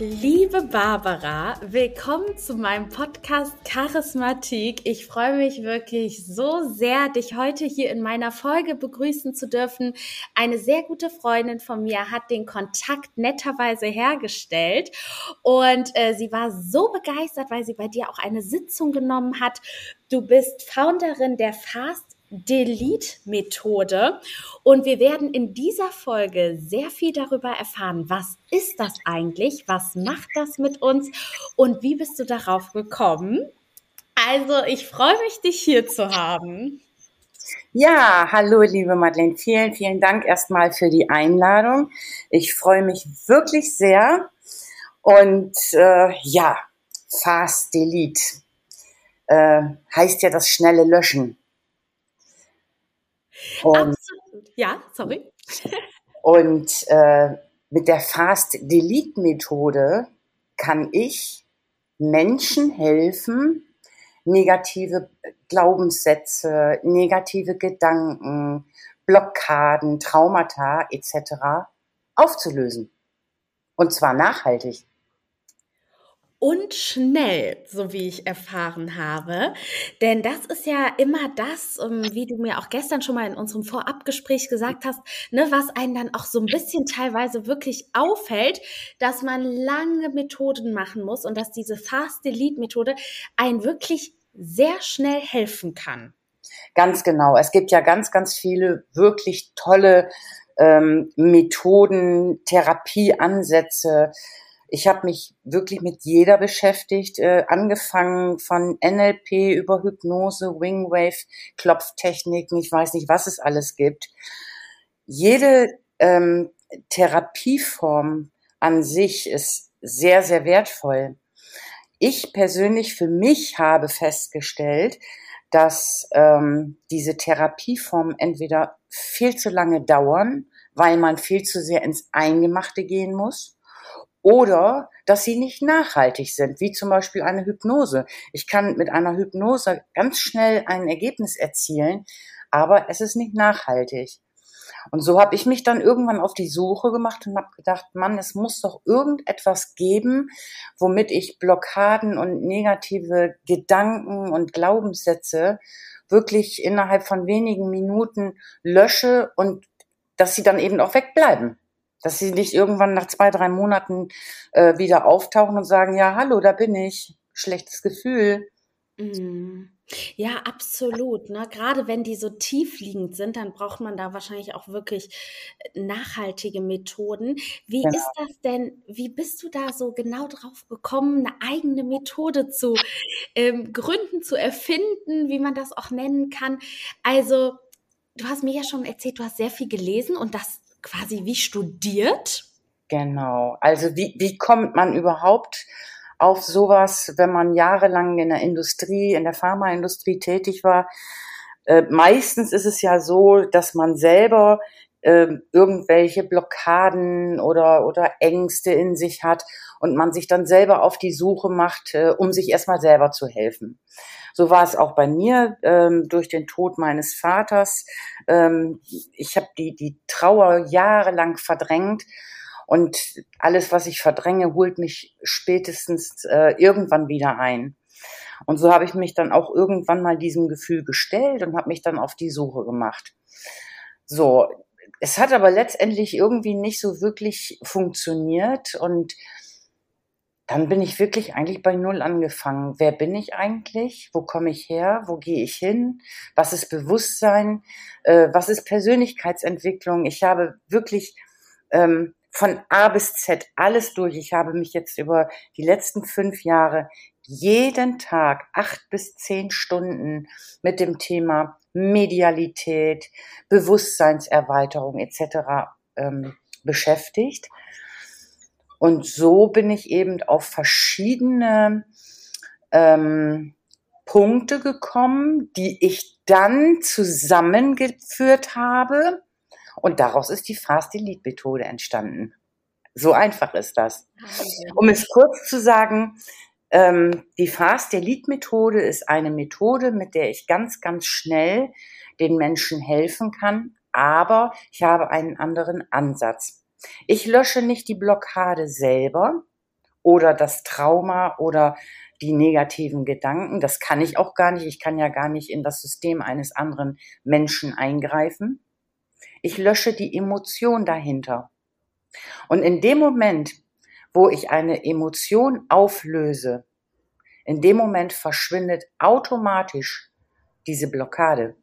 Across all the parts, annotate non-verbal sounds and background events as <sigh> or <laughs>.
Liebe Barbara, willkommen zu meinem Podcast Charismatik. Ich freue mich wirklich so sehr, dich heute hier in meiner Folge begrüßen zu dürfen. Eine sehr gute Freundin von mir hat den Kontakt netterweise hergestellt und äh, sie war so begeistert, weil sie bei dir auch eine Sitzung genommen hat. Du bist Founderin der Fast Delete-Methode. Und wir werden in dieser Folge sehr viel darüber erfahren, was ist das eigentlich, was macht das mit uns und wie bist du darauf gekommen. Also ich freue mich, dich hier zu haben. Ja, hallo liebe Madeleine, vielen, vielen Dank erstmal für die Einladung. Ich freue mich wirklich sehr. Und äh, ja, Fast Delete äh, heißt ja das schnelle Löschen. Und, Absolut. Ja, sorry. Und äh, mit der Fast-Delete-Methode kann ich Menschen helfen, negative Glaubenssätze, negative Gedanken, Blockaden, Traumata etc. aufzulösen. Und zwar nachhaltig und schnell, so wie ich erfahren habe. Denn das ist ja immer das, ähm, wie du mir auch gestern schon mal in unserem Vorabgespräch gesagt hast, ne, was einen dann auch so ein bisschen teilweise wirklich auffällt, dass man lange Methoden machen muss und dass diese Fast Delete Methode einen wirklich sehr schnell helfen kann. Ganz genau. Es gibt ja ganz, ganz viele wirklich tolle ähm, Methoden, Therapieansätze, ich habe mich wirklich mit jeder beschäftigt, äh, angefangen von NLP über Hypnose, Wingwave, Klopftechniken, ich weiß nicht, was es alles gibt. Jede ähm, Therapieform an sich ist sehr, sehr wertvoll. Ich persönlich für mich habe festgestellt, dass ähm, diese Therapieformen entweder viel zu lange dauern, weil man viel zu sehr ins Eingemachte gehen muss oder dass sie nicht nachhaltig sind, wie zum Beispiel eine Hypnose. Ich kann mit einer Hypnose ganz schnell ein Ergebnis erzielen, aber es ist nicht nachhaltig. Und so habe ich mich dann irgendwann auf die Suche gemacht und habe gedacht, Mann, es muss doch irgendetwas geben, womit ich Blockaden und negative Gedanken und Glaubenssätze wirklich innerhalb von wenigen Minuten lösche und dass sie dann eben auch wegbleiben. Dass sie nicht irgendwann nach zwei, drei Monaten äh, wieder auftauchen und sagen, ja, hallo, da bin ich. Schlechtes Gefühl. Mhm. Ja, absolut. Ne? Gerade wenn die so tiefliegend sind, dann braucht man da wahrscheinlich auch wirklich äh, nachhaltige Methoden. Wie genau. ist das denn? Wie bist du da so genau drauf gekommen, eine eigene Methode zu ähm, gründen, zu erfinden, wie man das auch nennen kann? Also, du hast mir ja schon erzählt, du hast sehr viel gelesen und das quasi wie studiert? Genau. Also wie, wie kommt man überhaupt auf sowas, wenn man jahrelang in der Industrie, in der Pharmaindustrie tätig war? Äh, meistens ist es ja so, dass man selber äh, irgendwelche Blockaden oder, oder Ängste in sich hat und man sich dann selber auf die Suche macht, äh, um sich erstmal selber zu helfen. So war es auch bei mir ähm, durch den Tod meines Vaters. Ähm, ich habe die, die Trauer jahrelang verdrängt. Und alles, was ich verdränge, holt mich spätestens äh, irgendwann wieder ein. Und so habe ich mich dann auch irgendwann mal diesem Gefühl gestellt und habe mich dann auf die Suche gemacht. So, es hat aber letztendlich irgendwie nicht so wirklich funktioniert und dann bin ich wirklich eigentlich bei Null angefangen. Wer bin ich eigentlich? Wo komme ich her? Wo gehe ich hin? Was ist Bewusstsein? Äh, was ist Persönlichkeitsentwicklung? Ich habe wirklich ähm, von A bis Z alles durch. Ich habe mich jetzt über die letzten fünf Jahre jeden Tag acht bis zehn Stunden mit dem Thema Medialität, Bewusstseinserweiterung etc. Ähm, beschäftigt Und so bin ich eben auf verschiedene ähm, Punkte gekommen, die ich dann zusammengeführt habe. Und daraus ist die Fast Elite Methode entstanden. So einfach ist das. Um es kurz zu sagen, ähm, die Fast Elite Methode ist eine Methode, mit der ich ganz, ganz schnell den Menschen helfen kann, aber ich habe einen anderen Ansatz. Ich lösche nicht die Blockade selber oder das Trauma oder die negativen Gedanken. Das kann ich auch gar nicht. Ich kann ja gar nicht in das System eines anderen Menschen eingreifen. Ich lösche die Emotion dahinter. Und in dem Moment, wo ich eine Emotion auflöse, in dem Moment verschwindet automatisch diese Blockade.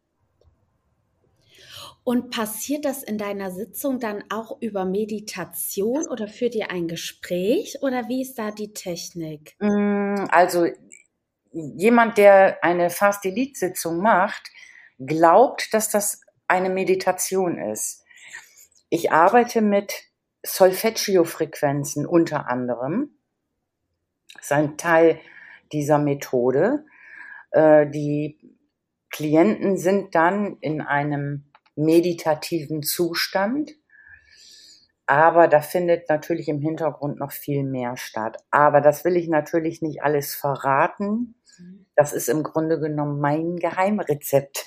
Und passiert das in deiner Sitzung dann auch über Meditation oder führt ihr ein Gespräch oder wie ist da die Technik? Mm, also jemand, der eine Fast Elite Sitzung macht, glaubt, dass das eine Meditation ist. Ich arbeite mit Solfeggio-Frequenzen unter anderem. Das ist ein Teil dieser Methode. Äh, die Klienten sind dann in einem meditativen Zustand. Aber da findet natürlich im Hintergrund noch viel mehr statt. Aber das will ich natürlich nicht alles verraten. Das ist im Grunde genommen mein Geheimrezept.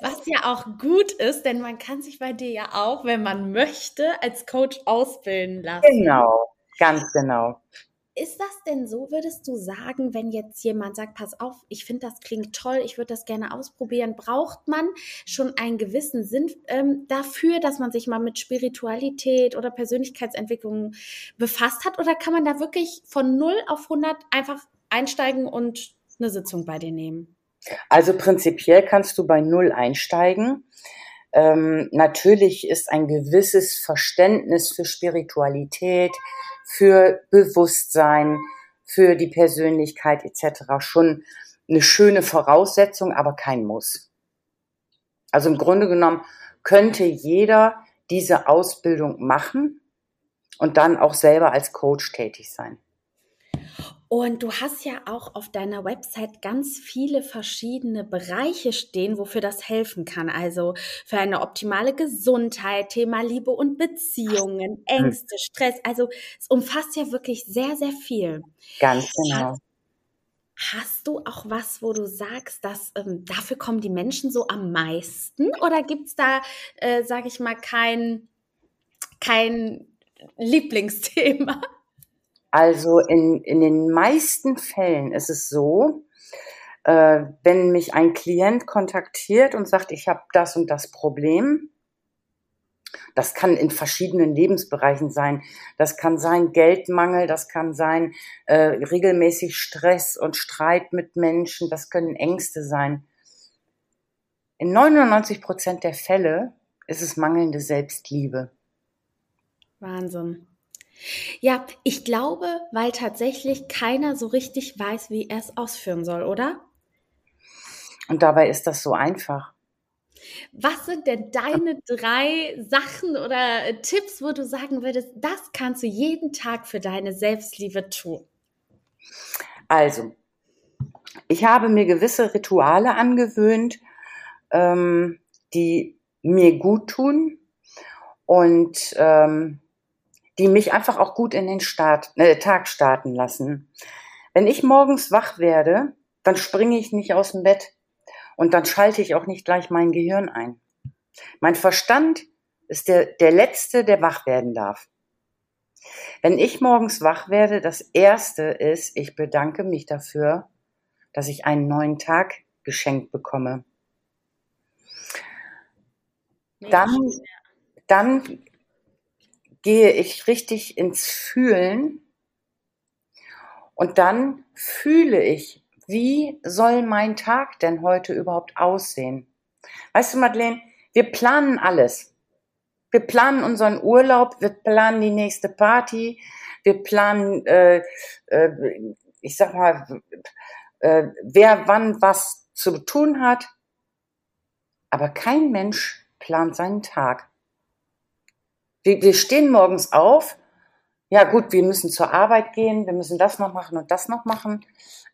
Was ja auch gut ist, denn man kann sich bei dir ja auch, wenn man möchte, als Coach ausbilden lassen. Genau, ganz genau. Ist das denn so, würdest du sagen, wenn jetzt jemand sagt, pass auf, ich finde das klingt toll, ich würde das gerne ausprobieren, braucht man schon einen gewissen Sinn ähm, dafür, dass man sich mal mit Spiritualität oder Persönlichkeitsentwicklung befasst hat? Oder kann man da wirklich von 0 auf 100 einfach einsteigen und eine Sitzung bei dir nehmen? Also prinzipiell kannst du bei 0 einsteigen. Ähm, natürlich ist ein gewisses Verständnis für Spiritualität, für Bewusstsein, für die Persönlichkeit etc. schon eine schöne Voraussetzung, aber kein Muss. Also im Grunde genommen könnte jeder diese Ausbildung machen und dann auch selber als Coach tätig sein. Und du hast ja auch auf deiner Website ganz viele verschiedene Bereiche stehen, wofür das helfen kann. Also für eine optimale Gesundheit, Thema Liebe und Beziehungen, Ängste, Stress. Also es umfasst ja wirklich sehr, sehr viel. Ganz genau. Hast, hast du auch was, wo du sagst, dass ähm, dafür kommen die Menschen so am meisten? Oder gibt es da, äh, sage ich mal, kein, kein Lieblingsthema? Also in, in den meisten Fällen ist es so, äh, wenn mich ein Klient kontaktiert und sagt, ich habe das und das Problem, das kann in verschiedenen Lebensbereichen sein. Das kann sein Geldmangel, das kann sein äh, regelmäßig Stress und Streit mit Menschen, das können Ängste sein. In 99 Prozent der Fälle ist es mangelnde Selbstliebe. Wahnsinn. Ja, ich glaube, weil tatsächlich keiner so richtig weiß, wie er es ausführen soll, oder? Und dabei ist das so einfach. Was sind denn deine drei Sachen oder Tipps, wo du sagen würdest, das kannst du jeden Tag für deine Selbstliebe tun? Also, ich habe mir gewisse Rituale angewöhnt, ähm, die mir gut tun und ähm, die mich einfach auch gut in den Start, äh, Tag starten lassen. Wenn ich morgens wach werde, dann springe ich nicht aus dem Bett und dann schalte ich auch nicht gleich mein Gehirn ein. Mein Verstand ist der, der Letzte, der wach werden darf. Wenn ich morgens wach werde, das Erste ist, ich bedanke mich dafür, dass ich einen neuen Tag geschenkt bekomme. Dann, dann gehe ich richtig ins Fühlen und dann fühle ich, wie soll mein Tag denn heute überhaupt aussehen? Weißt du, Madeleine, wir planen alles. Wir planen unseren Urlaub, wir planen die nächste Party, wir planen, äh, äh, ich sag mal, äh, wer wann was zu tun hat. Aber kein Mensch plant seinen Tag. Wir, wir stehen morgens auf ja gut, wir müssen zur Arbeit gehen, wir müssen das noch machen und das noch machen,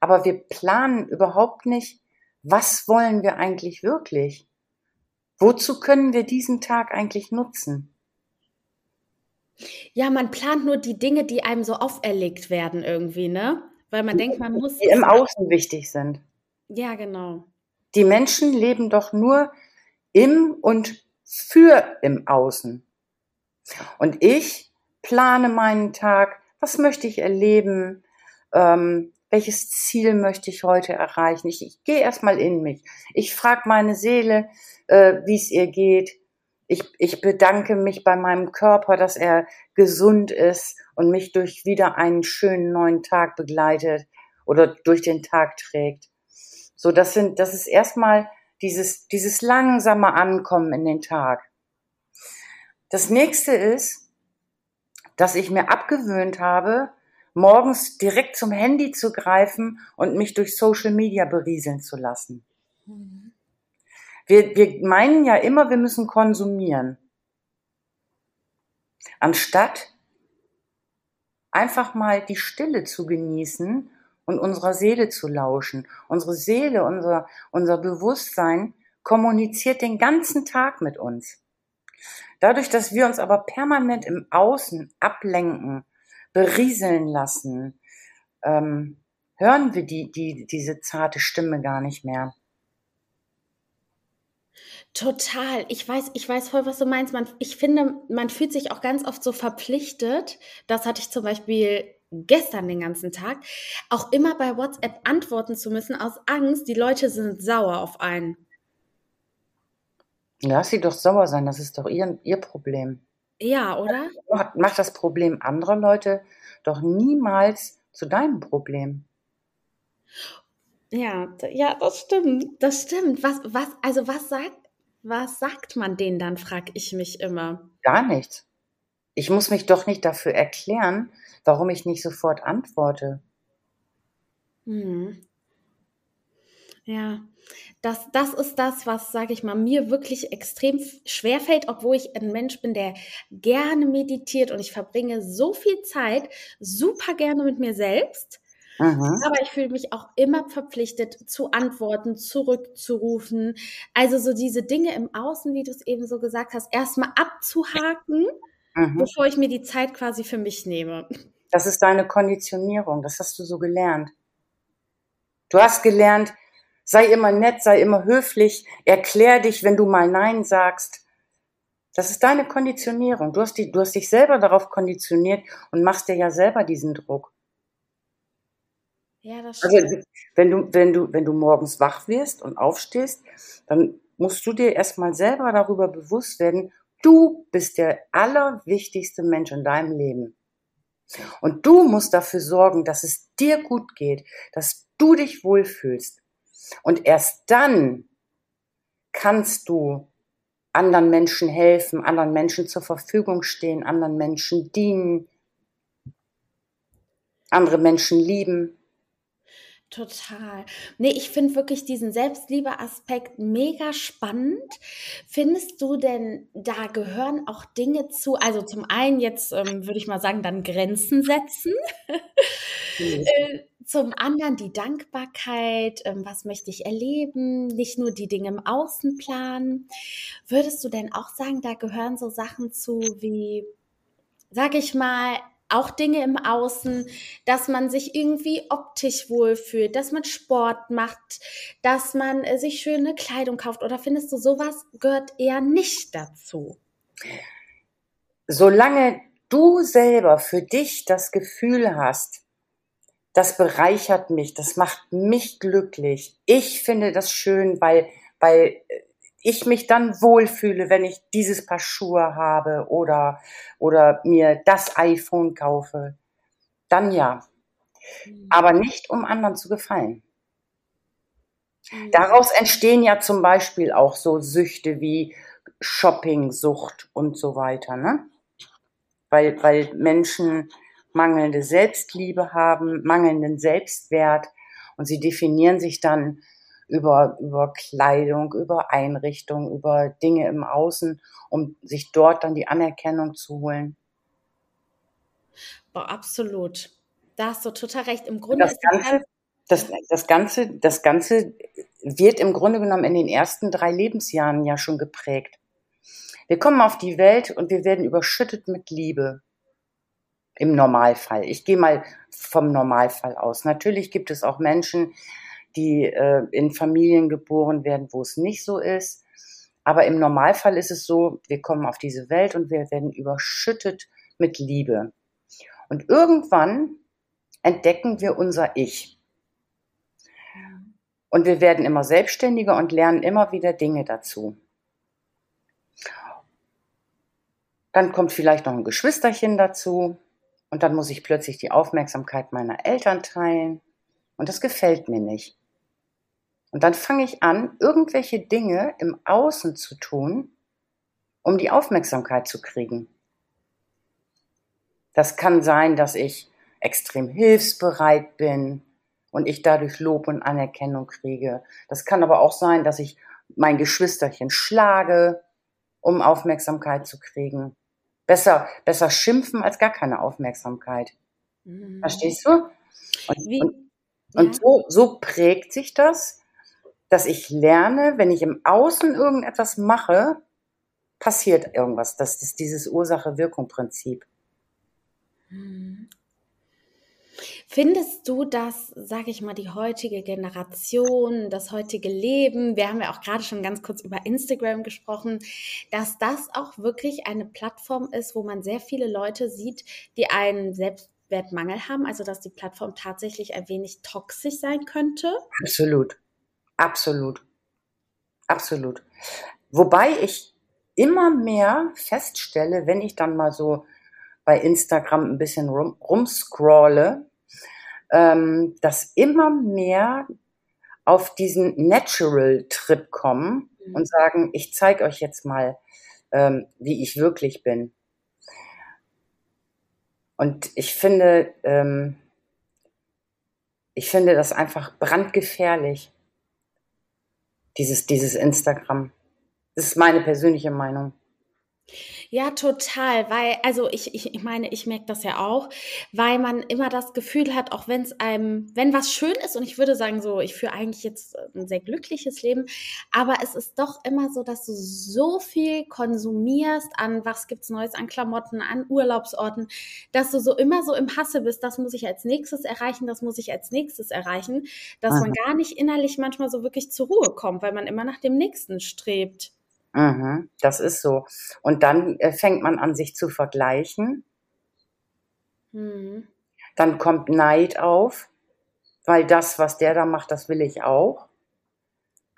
aber wir planen überhaupt nicht, was wollen wir eigentlich wirklich? Wozu können wir diesen Tag eigentlich nutzen? Ja, man plant nur die Dinge, die einem so auferlegt werden irgendwie, ne? Weil man denkt, man muss. Die im Außen wichtig sind. Ja, genau. Die Menschen leben doch nur im und für im Außen. Und ich plane meinen Tag, was möchte ich erleben, ähm, welches Ziel möchte ich heute erreichen. Ich, ich gehe erstmal in mich. Ich frage meine Seele, äh, wie es ihr geht. Ich, ich bedanke mich bei meinem Körper, dass er gesund ist und mich durch wieder einen schönen neuen Tag begleitet oder durch den Tag trägt. So, das sind, das ist erstmal dieses, dieses langsame Ankommen in den Tag. Das nächste ist, dass ich mir abgewöhnt habe, morgens direkt zum Handy zu greifen und mich durch Social Media berieseln zu lassen. Mhm. Wir, wir meinen ja immer, wir müssen konsumieren. Anstatt einfach mal die Stille zu genießen und unserer Seele zu lauschen. Unsere Seele, unser, unser Bewusstsein kommuniziert den ganzen Tag mit uns. Dadurch, dass wir uns aber permanent im Außen ablenken, berieseln lassen, ähm, hören wir die, die, diese zarte Stimme gar nicht mehr. Total. Ich weiß, ich weiß voll, was du meinst. Man, ich finde, man fühlt sich auch ganz oft so verpflichtet. Das hatte ich zum Beispiel gestern den ganzen Tag, auch immer bei WhatsApp antworten zu müssen aus Angst, die Leute sind sauer auf einen. Lass sie doch sauer sein, das ist doch ihr, ihr Problem. Ja, oder? Mach das Problem anderer Leute doch niemals zu deinem Problem. Ja, ja, das stimmt. Das stimmt. Was, was, also was sagt, was sagt man denen dann, frage ich mich immer. Gar nichts. Ich muss mich doch nicht dafür erklären, warum ich nicht sofort antworte. Hm. Ja, das, das ist das, was, sage ich mal, mir wirklich extrem schwer fällt, obwohl ich ein Mensch bin, der gerne meditiert und ich verbringe so viel Zeit super gerne mit mir selbst. Mhm. Aber ich fühle mich auch immer verpflichtet zu antworten, zurückzurufen. Also so diese Dinge im Außen, wie du es eben so gesagt hast, erstmal abzuhaken, mhm. bevor ich mir die Zeit quasi für mich nehme. Das ist deine Konditionierung, das hast du so gelernt. Du hast gelernt, sei immer nett, sei immer höflich, erklär dich, wenn du mal Nein sagst. Das ist deine Konditionierung. Du hast, die, du hast dich selber darauf konditioniert und machst dir ja selber diesen Druck. Ja, das also, stimmt. Also, wenn du, wenn du, wenn du morgens wach wirst und aufstehst, dann musst du dir erstmal selber darüber bewusst werden, du bist der allerwichtigste Mensch in deinem Leben. Und du musst dafür sorgen, dass es dir gut geht, dass du dich wohlfühlst. Und erst dann kannst du anderen Menschen helfen, anderen Menschen zur Verfügung stehen, anderen Menschen dienen, andere Menschen lieben. Total. Nee, ich finde wirklich diesen Selbstliebe-Aspekt mega spannend. Findest du denn, da gehören auch Dinge zu, also zum einen jetzt ähm, würde ich mal sagen, dann Grenzen setzen. Mhm. äh, zum anderen die Dankbarkeit, ähm, was möchte ich erleben, nicht nur die Dinge im Außen planen. Würdest du denn auch sagen, da gehören so Sachen zu wie, sag ich mal, auch Dinge im Außen, dass man sich irgendwie optisch wohlfühlt, dass man Sport macht, dass man äh, sich schöne Kleidung kauft oder findest du sowas gehört eher nicht dazu? Solange du selber für dich das Gefühl hast, das bereichert mich, das macht mich glücklich. Ich finde das schön, weil, weil äh, ich mich dann wohlfühle, wenn ich dieses Paar Schuhe habe oder, oder mir das iPhone kaufe, dann ja. Mhm. Aber nicht, um anderen zu gefallen. Mhm. Daraus entstehen ja zum Beispiel auch so Süchte wie Shoppingsucht und so weiter, ne? Weil, weil Menschen mangelnde Selbstliebe haben, mangelnden Selbstwert und sie definieren sich dann über, über Kleidung, über Einrichtung, über Dinge im Außen, um sich dort dann die Anerkennung zu holen. Boah, absolut. Da hast du total recht. Im Grunde das Ganze, das, das, Ganze, das Ganze wird im Grunde genommen in den ersten drei Lebensjahren ja schon geprägt. Wir kommen auf die Welt und wir werden überschüttet mit Liebe. Im Normalfall. Ich gehe mal vom Normalfall aus. Natürlich gibt es auch Menschen, die äh, in Familien geboren werden, wo es nicht so ist. Aber im Normalfall ist es so, wir kommen auf diese Welt und wir werden überschüttet mit Liebe. Und irgendwann entdecken wir unser Ich. Und wir werden immer selbstständiger und lernen immer wieder Dinge dazu. Dann kommt vielleicht noch ein Geschwisterchen dazu und dann muss ich plötzlich die Aufmerksamkeit meiner Eltern teilen und das gefällt mir nicht. Und dann fange ich an, irgendwelche Dinge im Außen zu tun, um die Aufmerksamkeit zu kriegen. Das kann sein, dass ich extrem hilfsbereit bin und ich dadurch Lob und Anerkennung kriege. Das kann aber auch sein, dass ich mein Geschwisterchen schlage, um Aufmerksamkeit zu kriegen. Besser, besser schimpfen als gar keine Aufmerksamkeit. Mhm. Verstehst du? Und, und, ja. und so, so prägt sich das, dass ich lerne, wenn ich im Außen irgendetwas mache, passiert irgendwas. Das ist dieses Ursache-Wirkung-Prinzip. Findest du, dass, sage ich mal, die heutige Generation, das heutige Leben, wir haben ja auch gerade schon ganz kurz über Instagram gesprochen, dass das auch wirklich eine Plattform ist, wo man sehr viele Leute sieht, die einen Selbstwertmangel haben, also dass die Plattform tatsächlich ein wenig toxisch sein könnte? Absolut. Absolut. Absolut. Wobei ich immer mehr feststelle, wenn ich dann mal so bei Instagram ein bisschen rum, rumscrolle, ähm, dass immer mehr auf diesen Natural-Trip kommen mhm. und sagen, ich zeige euch jetzt mal, ähm, wie ich wirklich bin. Und ich finde, ähm, ich finde das einfach brandgefährlich, dieses, dieses Instagram. Das ist meine persönliche Meinung. Ja, total, weil, also ich, ich, ich meine, ich merke das ja auch, weil man immer das Gefühl hat, auch wenn es einem, wenn was schön ist, und ich würde sagen, so, ich führe eigentlich jetzt ein sehr glückliches Leben, aber es ist doch immer so, dass du so viel konsumierst an was gibt's Neues, an Klamotten, an Urlaubsorten, dass du so immer so im Hasse bist, das muss ich als nächstes erreichen, das muss ich als nächstes erreichen, dass Aha. man gar nicht innerlich manchmal so wirklich zur Ruhe kommt, weil man immer nach dem nächsten strebt. Mhm, das ist so. Und dann äh, fängt man an, sich zu vergleichen. Mhm. Dann kommt Neid auf, weil das, was der da macht, das will ich auch.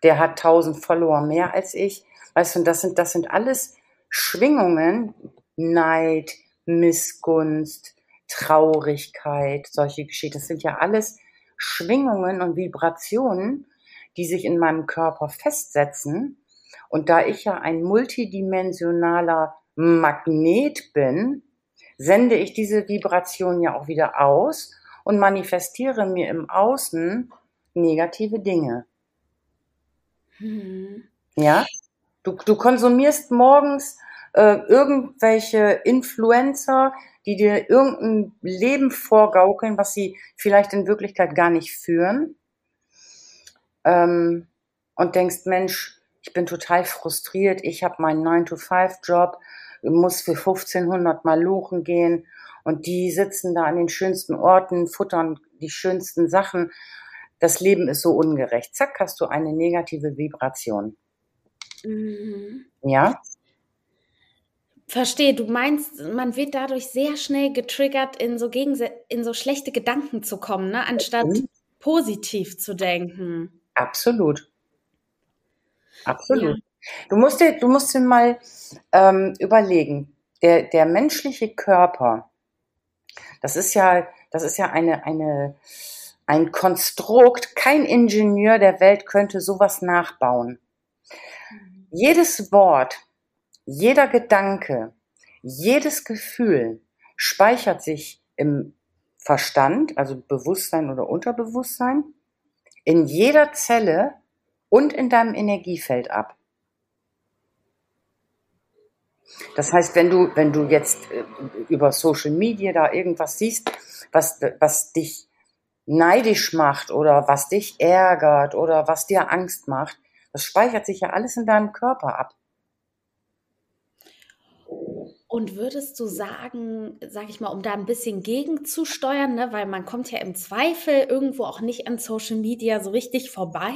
Der hat tausend Follower mehr als ich. Weißt du, das sind, das sind alles Schwingungen, Neid, Missgunst, Traurigkeit, solche Geschichten. Das sind ja alles Schwingungen und Vibrationen, die sich in meinem Körper festsetzen und da ich ja ein multidimensionaler Magnet bin, sende ich diese Vibration ja auch wieder aus und manifestiere mir im Außen negative Dinge. Mhm. Ja? Du, du konsumierst morgens äh, irgendwelche Influencer, die dir irgendein Leben vorgaukeln, was sie vielleicht in Wirklichkeit gar nicht führen. Ähm, und denkst, Mensch, ich bin total frustriert, ich habe meinen 9-to-5-Job, muss für 1500 Mal luchen gehen und die sitzen da an den schönsten Orten, futtern die schönsten Sachen. Das Leben ist so ungerecht. Zack, hast du eine negative Vibration. Mhm. Ja? Verstehe, du meinst, man wird dadurch sehr schnell getriggert, in so, in so schlechte Gedanken zu kommen, ne? anstatt mhm. positiv zu denken. Absolut. Absolut. Du musst dir, du musst dir mal ähm, überlegen, der, der menschliche Körper, das ist ja, das ist ja eine, eine, ein Konstrukt. Kein Ingenieur der Welt könnte sowas nachbauen. Mhm. Jedes Wort, jeder Gedanke, jedes Gefühl speichert sich im Verstand, also Bewusstsein oder Unterbewusstsein, in jeder Zelle und in deinem Energiefeld ab. Das heißt, wenn du, wenn du jetzt äh, über Social Media da irgendwas siehst, was, was dich neidisch macht oder was dich ärgert oder was dir Angst macht, das speichert sich ja alles in deinem Körper ab. Und würdest du sagen, sag ich mal, um da ein bisschen gegenzusteuern, ne, weil man kommt ja im Zweifel irgendwo auch nicht an Social Media so richtig vorbei.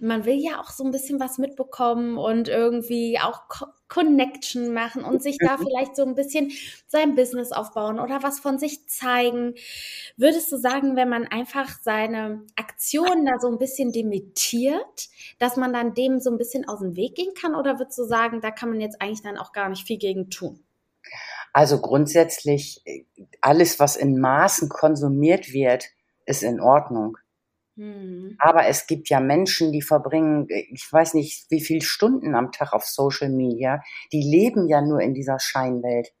Man will ja auch so ein bisschen was mitbekommen und irgendwie auch Co Connection machen und sich da mhm. vielleicht so ein bisschen sein Business aufbauen oder was von sich zeigen. Würdest du sagen, wenn man einfach seine Aktionen da so ein bisschen demitiert, dass man dann dem so ein bisschen aus dem Weg gehen kann? Oder würdest du sagen, da kann man jetzt eigentlich dann auch gar nicht viel gegen tun? Also grundsätzlich, alles, was in Maßen konsumiert wird, ist in Ordnung. Mhm. Aber es gibt ja Menschen, die verbringen, ich weiß nicht, wie viele Stunden am Tag auf Social Media, die leben ja nur in dieser Scheinwelt.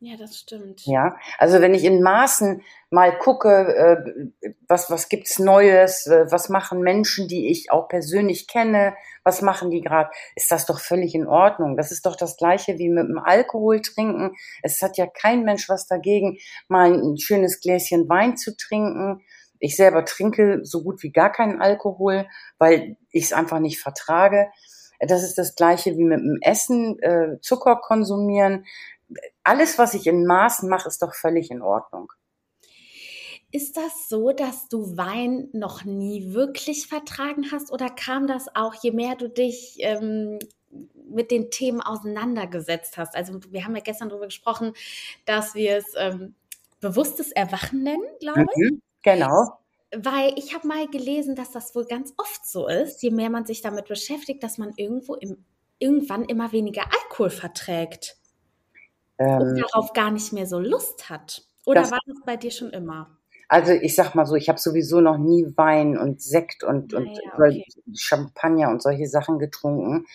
Ja, das stimmt. Ja, also wenn ich in Maßen mal gucke, äh, was, was gibt's Neues, äh, was machen Menschen, die ich auch persönlich kenne, was machen die gerade, ist das doch völlig in Ordnung. Das ist doch das Gleiche wie mit dem Alkohol trinken. Es hat ja kein Mensch was dagegen, mal ein schönes Gläschen Wein zu trinken. Ich selber trinke so gut wie gar keinen Alkohol, weil ich es einfach nicht vertrage. Das ist das Gleiche wie mit dem Essen, äh, Zucker konsumieren alles, was ich in Maßen mache, ist doch völlig in Ordnung. Ist das so, dass du Wein noch nie wirklich vertragen hast oder kam das auch, je mehr du dich ähm, mit den Themen auseinandergesetzt hast? Also wir haben ja gestern darüber gesprochen, dass wir es ähm, bewusstes Erwachen nennen, glaube ich. Mhm, genau. Weil ich habe mal gelesen, dass das wohl ganz oft so ist, je mehr man sich damit beschäftigt, dass man irgendwo im, irgendwann immer weniger Alkohol verträgt ähm, und darauf gar nicht mehr so Lust hat? Oder das, war das bei dir schon immer? Also ich sag mal so, ich habe sowieso noch nie Wein und Sekt und, und ja, okay. Champagner und solche Sachen getrunken.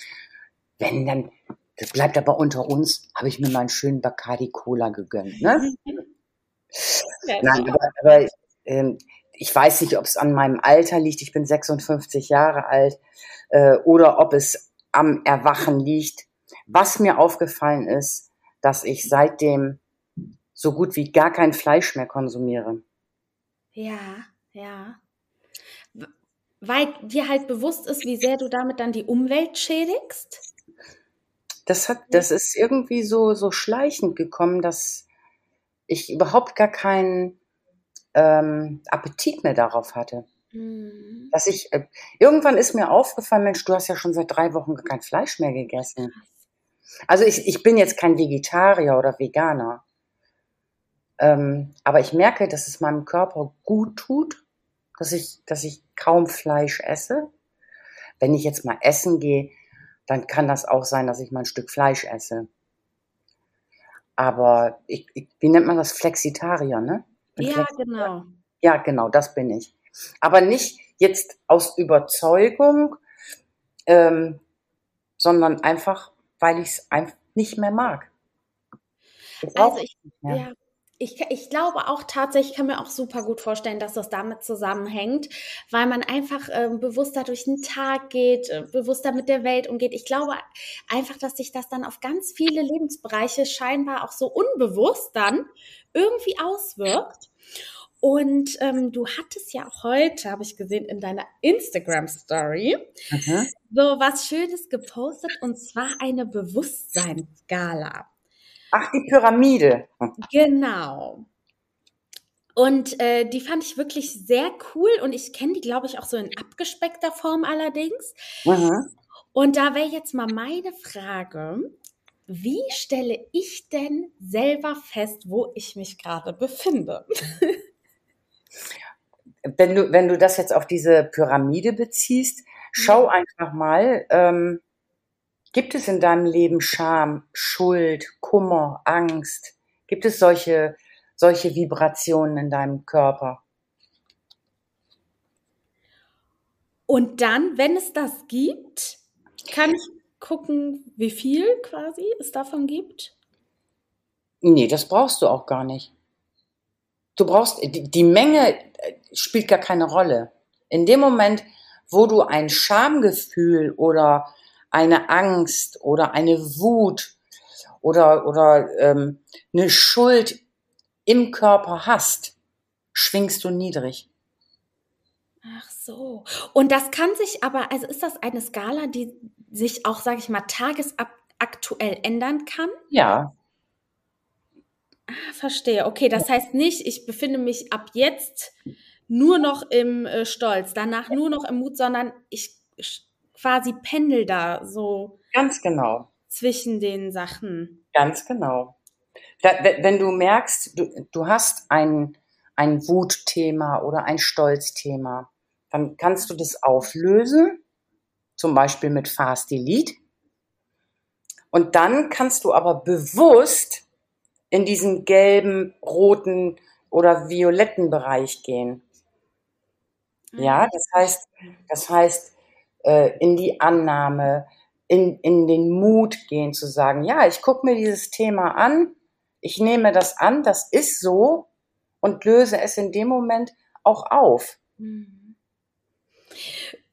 Wenn dann, das bleibt aber unter uns, habe ich mir mal einen schönen Bacardi Cola gegönnt. Ne? <laughs> Nein, aber, aber ähm, ich weiß nicht, ob es an meinem Alter liegt. Ich bin 56 Jahre alt äh, oder ob es am Erwachen liegt. Was mir aufgefallen ist, dass ich seitdem so gut wie gar kein Fleisch mehr konsumiere. Ja, ja. Weil dir halt bewusst ist, wie sehr du damit dann die Umwelt schädigst? Das hat, das ist irgendwie so, so schleichend gekommen, dass ich überhaupt gar keinen ähm, Appetit mehr darauf hatte. Mhm. Dass ich, äh, irgendwann ist mir aufgefallen, Mensch, du hast ja schon seit drei Wochen kein Fleisch mehr gegessen. Also ich, ich bin jetzt kein Vegetarier oder Veganer. Ähm, aber ich merke, dass es meinem Körper gut tut, dass ich, dass ich kaum Fleisch esse. Wenn ich jetzt mal essen gehe, dann kann das auch sein, dass ich mal ein Stück Fleisch esse. Aber ich, ich, wie nennt man das? Flexitarier, ne? ja, Flexitarier. genau. Ja, genau, das bin ich. Aber nicht jetzt aus Überzeugung, ähm, sondern einfach, weil ich es einfach nicht mehr mag. Ich also ich, ja, ich, ich glaube auch tatsächlich, ich kann mir auch super gut vorstellen, dass das damit zusammenhängt, weil man einfach äh, bewusster durch den Tag geht, äh, bewusster mit der Welt umgeht. Ich glaube einfach, dass sich das dann auf ganz viele Lebensbereiche scheinbar auch so unbewusst dann irgendwie auswirkt. Und ähm, du hattest ja auch heute, habe ich gesehen, in deiner Instagram-Story mhm. So was Schönes gepostet und zwar eine Bewusstseinsskala. Ach, die Pyramide. Genau. Und äh, die fand ich wirklich sehr cool und ich kenne die, glaube ich, auch so in abgespeckter Form allerdings. Mhm. Und da wäre jetzt mal meine Frage, wie stelle ich denn selber fest, wo ich mich gerade befinde? wenn du, wenn du das jetzt auf diese Pyramide beziehst, schau einfach mal, ähm, gibt es in deinem Leben Scham, Schuld, Kummer, Angst? Gibt es solche, solche Vibrationen in deinem Körper? Und dann, wenn es das gibt, kann ich gucken, wie viel quasi es davon gibt? Nee, das brauchst du auch gar nicht. Du brauchst, die, die Menge äh, spielt gar keine Rolle. In dem Moment, wo du ein Schamgefühl oder eine Angst oder eine Wut oder, oder ähm, eine Schuld im Körper hast, schwingst du niedrig. Ach so. Und das kann sich aber, also ist das eine Skala, die sich auch, sage ich mal, tagesaktuell ändern kann? Ja. Ah, verstehe. Okay, das heißt nicht, ich befinde mich ab jetzt nur noch im äh, Stolz, danach nur noch im Mut, sondern ich quasi pendel da so. Ganz genau. Zwischen den Sachen. Ganz genau. Da, wenn du merkst, du, du hast ein, ein Wutthema oder ein Stolzthema, dann kannst du das auflösen, zum Beispiel mit Fast Delete. Und dann kannst du aber bewusst in diesen gelben, roten oder violetten Bereich gehen. Ja, mhm. das heißt, das heißt, äh, in die Annahme, in, in den Mut gehen, zu sagen, ja, ich gucke mir dieses Thema an, ich nehme das an, das ist so und löse es in dem Moment auch auf. Mhm.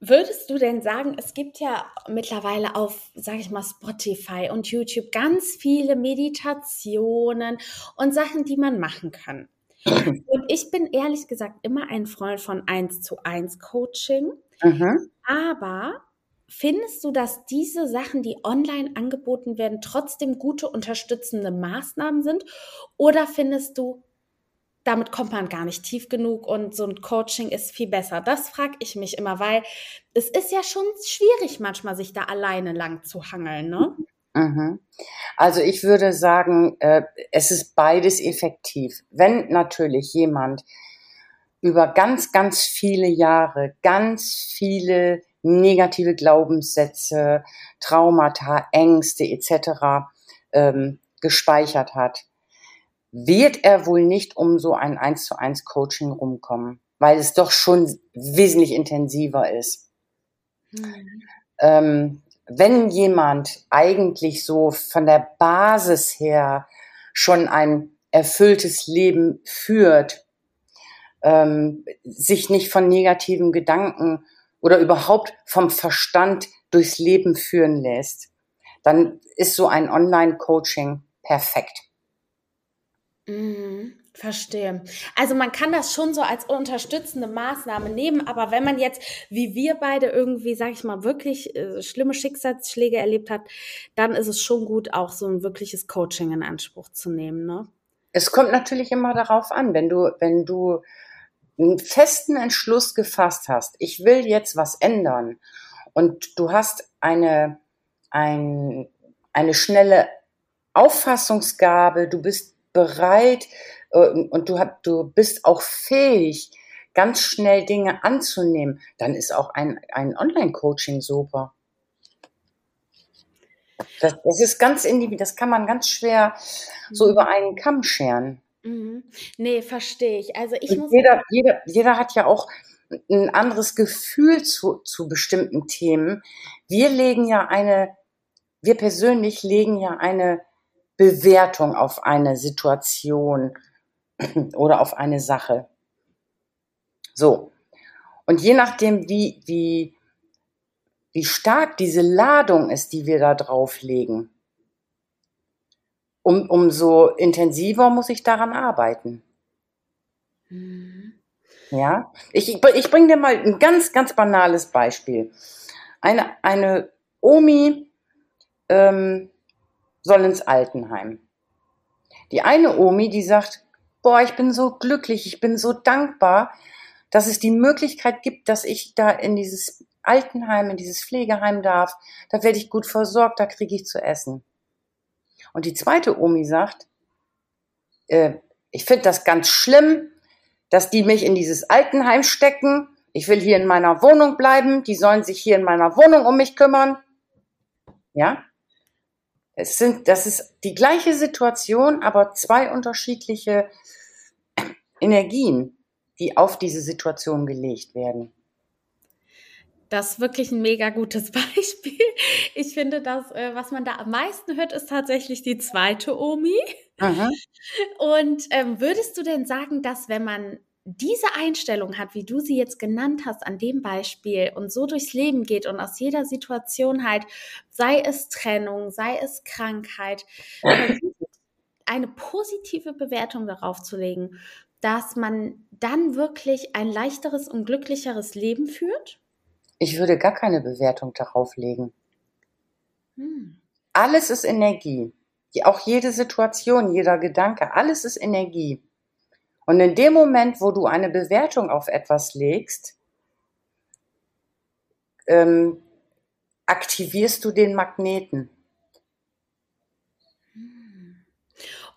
Würdest du denn sagen, es gibt ja mittlerweile auf, sage ich mal, Spotify und YouTube ganz viele Meditationen und Sachen, die man machen kann. Und ich bin ehrlich gesagt immer ein Freund von 1 zu 1 Coaching. Mhm. Aber findest du, dass diese Sachen, die online angeboten werden, trotzdem gute unterstützende Maßnahmen sind? Oder findest du, damit kommt man gar nicht tief genug und so ein Coaching ist viel besser. Das frage ich mich immer, weil es ist ja schon schwierig manchmal, sich da alleine lang zu hangeln, ne? Mhm. Also ich würde sagen, äh, es ist beides effektiv. Wenn natürlich jemand über ganz, ganz viele Jahre ganz viele negative Glaubenssätze, Traumata, Ängste etc. Ähm, gespeichert hat, wird er wohl nicht um so ein 1 zu 1 Coaching rumkommen, weil es doch schon wesentlich intensiver ist. Mhm. Ähm, wenn jemand eigentlich so von der Basis her schon ein erfülltes Leben führt, ähm, sich nicht von negativen Gedanken oder überhaupt vom Verstand durchs Leben führen lässt, dann ist so ein Online-Coaching perfekt. Mhm, verstehe. Also man kann das schon so als unterstützende Maßnahme nehmen, aber wenn man jetzt, wie wir beide irgendwie, sag ich mal, wirklich äh, schlimme Schicksalsschläge erlebt hat, dann ist es schon gut, auch so ein wirkliches Coaching in Anspruch zu nehmen, ne? Es kommt natürlich immer darauf an, wenn du, wenn du einen festen Entschluss gefasst hast, ich will jetzt was ändern und du hast eine, ein, eine schnelle Auffassungsgabe, du bist bereit und du, hab, du bist auch fähig, ganz schnell Dinge anzunehmen, dann ist auch ein, ein Online-Coaching super. Das, das ist ganz individuell, das kann man ganz schwer so mhm. über einen Kamm scheren. Mhm. Nee, verstehe ich. Also ich muss. Jeder, jeder, jeder hat ja auch ein anderes Gefühl zu, zu bestimmten Themen. Wir legen ja eine, wir persönlich legen ja eine Bewertung auf eine Situation <clears throat> oder auf eine Sache. So. Und je nachdem, wie, wie, wie stark diese Ladung ist, die wir da drauflegen, um, umso intensiver muss ich daran arbeiten. Mhm. Ja, ich, ich bringe dir mal ein ganz, ganz banales Beispiel. Eine, eine Omi ähm, soll ins Altenheim. Die eine Omi, die sagt, boah, ich bin so glücklich, ich bin so dankbar, dass es die Möglichkeit gibt, dass ich da in dieses Altenheim, in dieses Pflegeheim darf. Da werde ich gut versorgt, da kriege ich zu essen. Und die zweite Omi sagt, äh, ich finde das ganz schlimm, dass die mich in dieses Altenheim stecken. Ich will hier in meiner Wohnung bleiben. Die sollen sich hier in meiner Wohnung um mich kümmern. Ja? Es sind, das ist die gleiche Situation, aber zwei unterschiedliche Energien, die auf diese Situation gelegt werden. Das ist wirklich ein mega gutes <laughs> Beispiel. Ich finde, das, äh, was man da am meisten hört, ist tatsächlich die zweite Omi. Aha. Und ähm, würdest du denn sagen, dass wenn man diese Einstellung hat, wie du sie jetzt genannt hast an dem Beispiel und so durchs Leben geht und aus jeder Situation halt, sei es Trennung, sei es Krankheit, eine positive Bewertung darauf zu legen, dass man dann wirklich ein leichteres und glücklicheres Leben führt? Ich würde gar keine Bewertung darauf legen. Hm. Alles ist Energie. Auch jede Situation, jeder Gedanke, alles ist Energie. Und in dem Moment, wo du eine Bewertung auf etwas legst, ähm, aktivierst du den Magneten.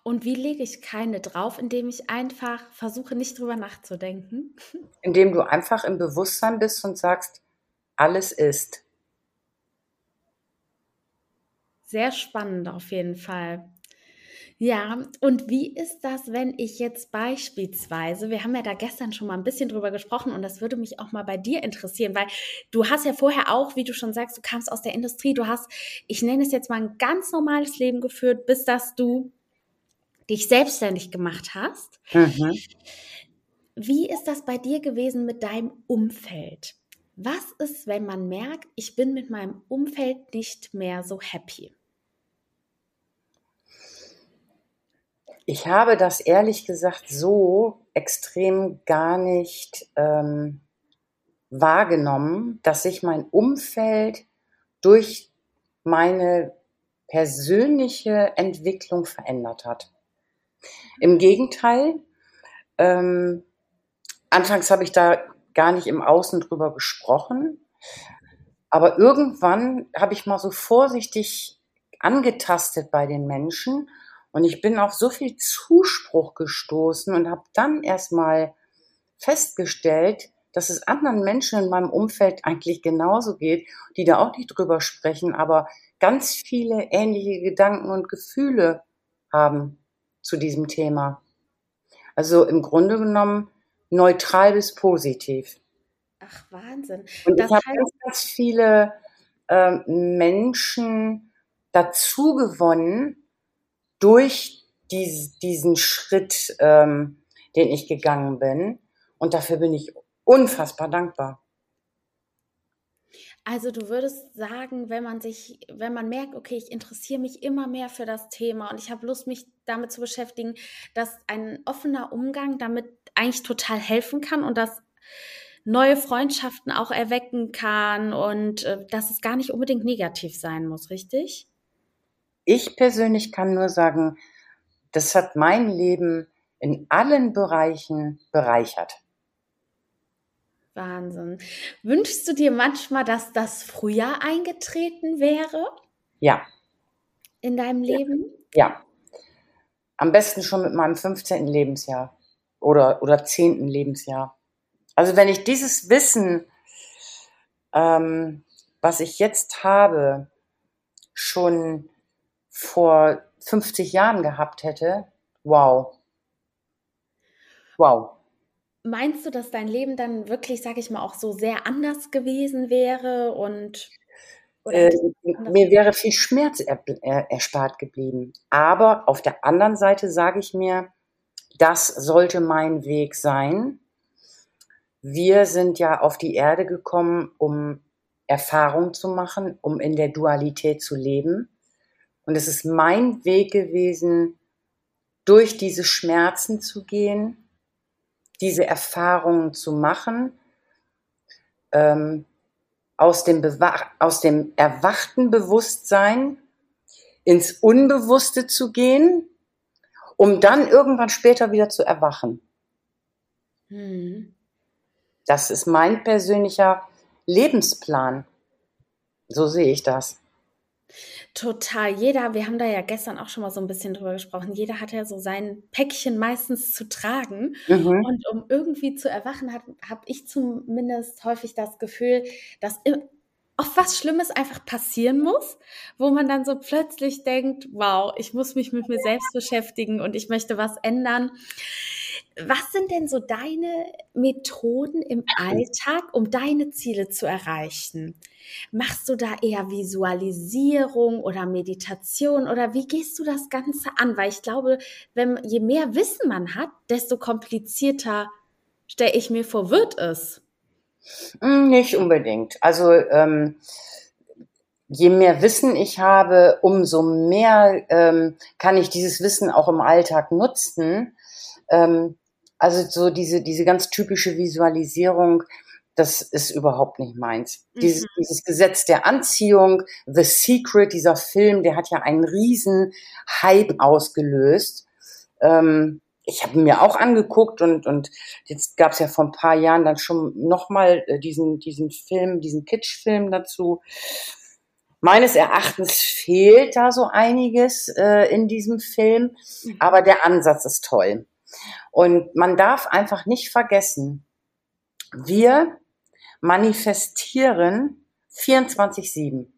Und wie lege ich keine drauf, indem ich einfach versuche, nicht drüber nachzudenken? <laughs> Indem du einfach im Bewusstsein bist und sagst, alles ist. Sehr spannend auf jeden Fall. Ja, und wie ist das, wenn ich jetzt beispielsweise, wir haben ja da gestern schon mal ein bisschen drüber gesprochen und das würde mich auch mal bei dir interessieren, weil du hast ja vorher auch, wie du schon sagst, du kamst aus der Industrie, du hast, ich nenne es jetzt mal ein ganz normales Leben geführt, bis dass du dich selbstständig gemacht hast. Mhm. Wie ist das bei dir gewesen mit deinem Umfeld? Was ist, wenn man merkt, ich bin mit meinem Umfeld nicht mehr so happy? Ich habe das ehrlich gesagt so extrem gar nicht ähm, wahrgenommen, dass sich mein Umfeld durch meine persönliche Entwicklung verändert hat. Im Gegenteil, ähm, anfangs habe ich da gar nicht im Außen drüber gesprochen, aber irgendwann habe ich mal so vorsichtig angetastet bei den Menschen und ich bin auf so viel Zuspruch gestoßen und habe dann erstmal festgestellt, dass es anderen Menschen in meinem Umfeld eigentlich genauso geht, die da auch nicht drüber sprechen, aber ganz viele ähnliche Gedanken und Gefühle haben zu diesem Thema. Also im Grunde genommen neutral bis positiv. Ach, Wahnsinn. Und das ich habe ganz, ganz viele äh, Menschen dazu gewonnen, durch dies, diesen Schritt, ähm, den ich gegangen bin. Und dafür bin ich unfassbar dankbar. Also du würdest sagen, wenn man sich, wenn man merkt, okay, ich interessiere mich immer mehr für das Thema und ich habe Lust, mich damit zu beschäftigen, dass ein offener Umgang damit eigentlich total helfen kann und dass neue Freundschaften auch erwecken kann und äh, dass es gar nicht unbedingt negativ sein muss, richtig? Ich persönlich kann nur sagen, das hat mein Leben in allen Bereichen bereichert. Wahnsinn. Wünschst du dir manchmal, dass das früher eingetreten wäre? Ja. In deinem Leben? Ja. Am besten schon mit meinem 15. Lebensjahr oder, oder 10. Lebensjahr. Also wenn ich dieses Wissen, ähm, was ich jetzt habe, schon vor 50 Jahren gehabt hätte, wow. Wow. Meinst du, dass dein Leben dann wirklich, sag ich mal, auch so sehr anders gewesen wäre und äh, mir wäre viel Schmerz er, er, erspart geblieben. Aber auf der anderen Seite sage ich mir, das sollte mein Weg sein. Wir sind ja auf die Erde gekommen, um Erfahrung zu machen, um in der Dualität zu leben. Und es ist mein Weg gewesen, durch diese Schmerzen zu gehen, diese Erfahrungen zu machen, ähm, aus, dem aus dem erwachten Bewusstsein ins Unbewusste zu gehen, um dann irgendwann später wieder zu erwachen. Hm. Das ist mein persönlicher Lebensplan. So sehe ich das. Total. Jeder, wir haben da ja gestern auch schon mal so ein bisschen drüber gesprochen, jeder hat ja so sein Päckchen meistens zu tragen. Mhm. Und um irgendwie zu erwachen, habe ich zumindest häufig das Gefühl, dass oft was Schlimmes einfach passieren muss, wo man dann so plötzlich denkt, wow, ich muss mich mit mir selbst beschäftigen und ich möchte was ändern. Was sind denn so deine Methoden im Alltag, um deine Ziele zu erreichen? Machst du da eher Visualisierung oder Meditation oder wie gehst du das Ganze an? Weil ich glaube, wenn, je mehr Wissen man hat, desto komplizierter stelle ich mir vor, wird es. Hm, nicht unbedingt. Also ähm, je mehr Wissen ich habe, umso mehr ähm, kann ich dieses Wissen auch im Alltag nutzen. Ähm, also so diese, diese ganz typische Visualisierung, das ist überhaupt nicht meins. Mhm. Dieses, dieses Gesetz der Anziehung, The Secret, dieser Film, der hat ja einen riesen Hype ausgelöst. Ähm, ich habe mir auch angeguckt und, und jetzt gab es ja vor ein paar Jahren dann schon nochmal äh, diesen, diesen Film, diesen Kitsch-Film dazu. Meines Erachtens fehlt da so einiges äh, in diesem Film, aber der Ansatz ist toll. Und man darf einfach nicht vergessen, wir manifestieren 24-7.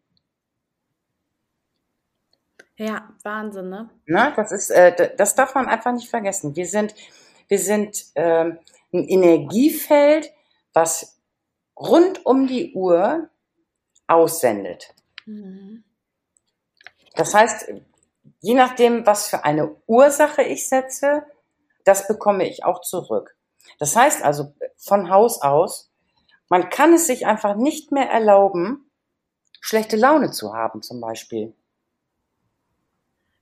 Ja, Wahnsinn, ne? Na, das ist, äh, das darf man einfach nicht vergessen. Wir sind, wir sind äh, ein Energiefeld, was rund um die Uhr aussendet. Mhm. Das heißt, je nachdem, was für eine Ursache ich setze, das bekomme ich auch zurück. Das heißt also von Haus aus, man kann es sich einfach nicht mehr erlauben, schlechte Laune zu haben zum Beispiel.